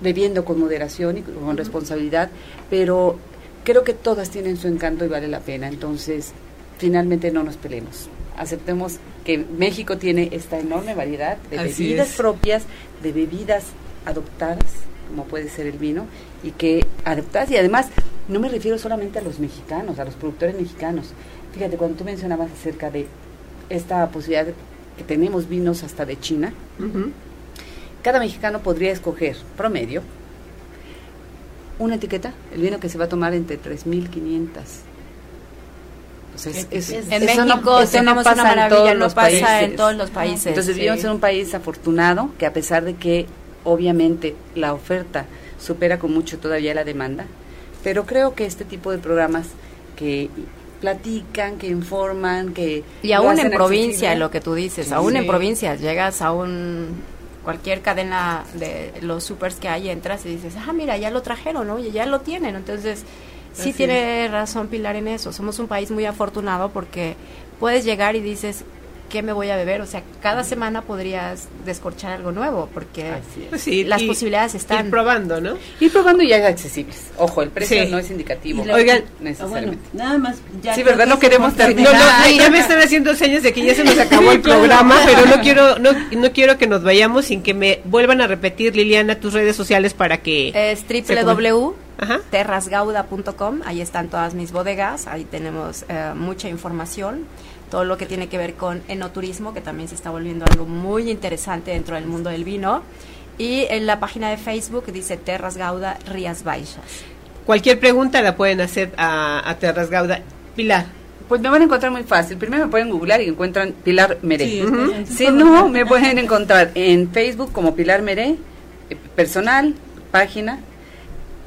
bebiendo con moderación y con responsabilidad, pero creo que todas tienen su encanto y vale la pena. Entonces, finalmente no nos peleemos. Aceptemos que México tiene esta enorme variedad de bebidas propias, de bebidas adoptadas, como puede ser el vino, y que adaptadas, y además no me refiero solamente a los mexicanos, a los productores mexicanos. Fíjate, cuando tú mencionabas acerca de esta posibilidad que tenemos vinos hasta de China, cada mexicano podría escoger, promedio, una etiqueta, el vino que se va a tomar entre 3.500. Pues es, en México tenemos una maravilla, no pasa en todos los países. Entonces vivimos en un país afortunado que a pesar de que obviamente la oferta supera con mucho todavía la demanda, pero creo que este tipo de programas que platican, que informan, que... Y aún en provincia, lo que tú dices, aún en provincia, llegas a un cualquier cadena de los supers que hay, entras y dices, ah, mira, ya lo trajeron, oye, ya lo tienen. Entonces, sí tiene razón Pilar en eso. Somos un país muy afortunado porque puedes llegar y dices, ¿qué me voy a beber? O sea, cada semana podrías descorchar algo nuevo, porque pues las posibilidades están. Ir probando, ¿no? Ir probando y ya accesibles. Ojo, el precio no es indicativo. Oigan, necesariamente. Ah, nada más. Ya sí, ¿verdad? No queremos terminar. No, ya me están haciendo señas de que ya se nos acabó el programa, pero no quiero, no, no quiero que nos vayamos sin que me vuelvan a repetir, Liliana, tus redes sociales para que... Es www.terrasgauda.com, ahí están todas mis bodegas, ahí tenemos eh, mucha información todo lo que tiene que ver con enoturismo, que también se está volviendo algo muy interesante dentro del mundo del vino. Y en la página de Facebook dice Terras Gauda Rías Baixas. Cualquier pregunta la pueden hacer a, Terras Gauda. Pilar. Pues me van a encontrar muy fácil. Primero me pueden googlear y encuentran Pilar Meré. Si no, me pueden encontrar en Facebook como Pilar Meré, eh, personal, página,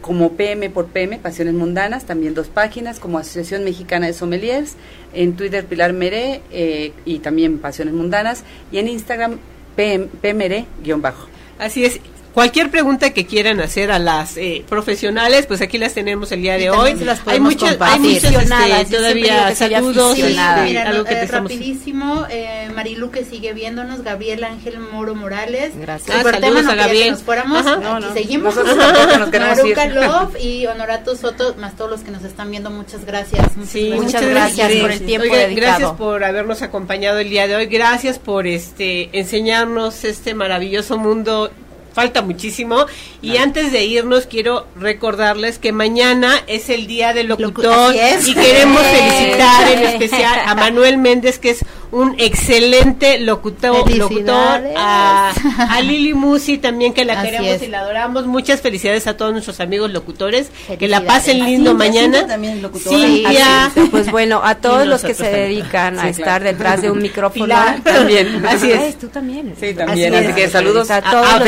como PM por PM, Pasiones Mundanas, también dos páginas, como Asociación Mexicana de Sommeliers, en Twitter Pilar Meré eh, y también Pasiones Mundanas, y en Instagram PM, PMRE-bajo. Así es, Cualquier pregunta que quieran hacer a las eh, profesionales, pues aquí las tenemos el día de hoy. hay muchas, hay muchas este, todavía saludos. algo que eh, rapidísimo, eh, Marilu que sigue viéndonos, Gabriel Ángel Moro Morales. Gracias. Ah, saludos a Gabriel. Que nos fuéramos, no, no. seguimos. Maruca Love y Honorato Soto, más todos los que nos están viendo, muchas gracias. Muchas, sí, gracias, muchas gracias por el tiempo dedicado. Gracias por habernos acompañado el día de hoy. Gracias por este enseñarnos este maravilloso mundo falta muchísimo. Y antes de irnos, quiero recordarles que mañana es el Día del Locutor y queremos felicitar en especial a Manuel Méndez, que es un excelente locutor, locutor a, Lili Musi también, que la queremos y la adoramos. Muchas felicidades a todos nuestros amigos locutores, que la pasen lindo mañana. También pues bueno, a todos los que se dedican a estar detrás de un micrófono. también. Así es. tú también. Sí, también. Así, que saludos a todos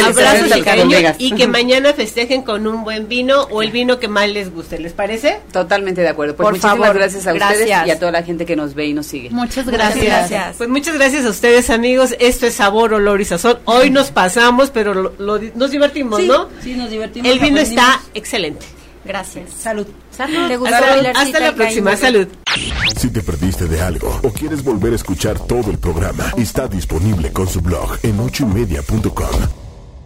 y que mañana festejen con un buen vino o el vino que más les guste. ¿Les parece? Totalmente de acuerdo. Pues muchísimas gracias a ustedes y a toda la gente que nos ve y nos sigue. Muchas gracias. Pues muchas gracias a ustedes, amigos. Esto es Sabor, Olor y Sazón. Hoy nos pasamos, pero nos divertimos, ¿no? Sí, nos divertimos. El vino está excelente. Gracias. Salud. hasta la próxima. Salud. Si te perdiste de algo o quieres volver a escuchar todo el programa, está disponible con su blog en ochoymedia.com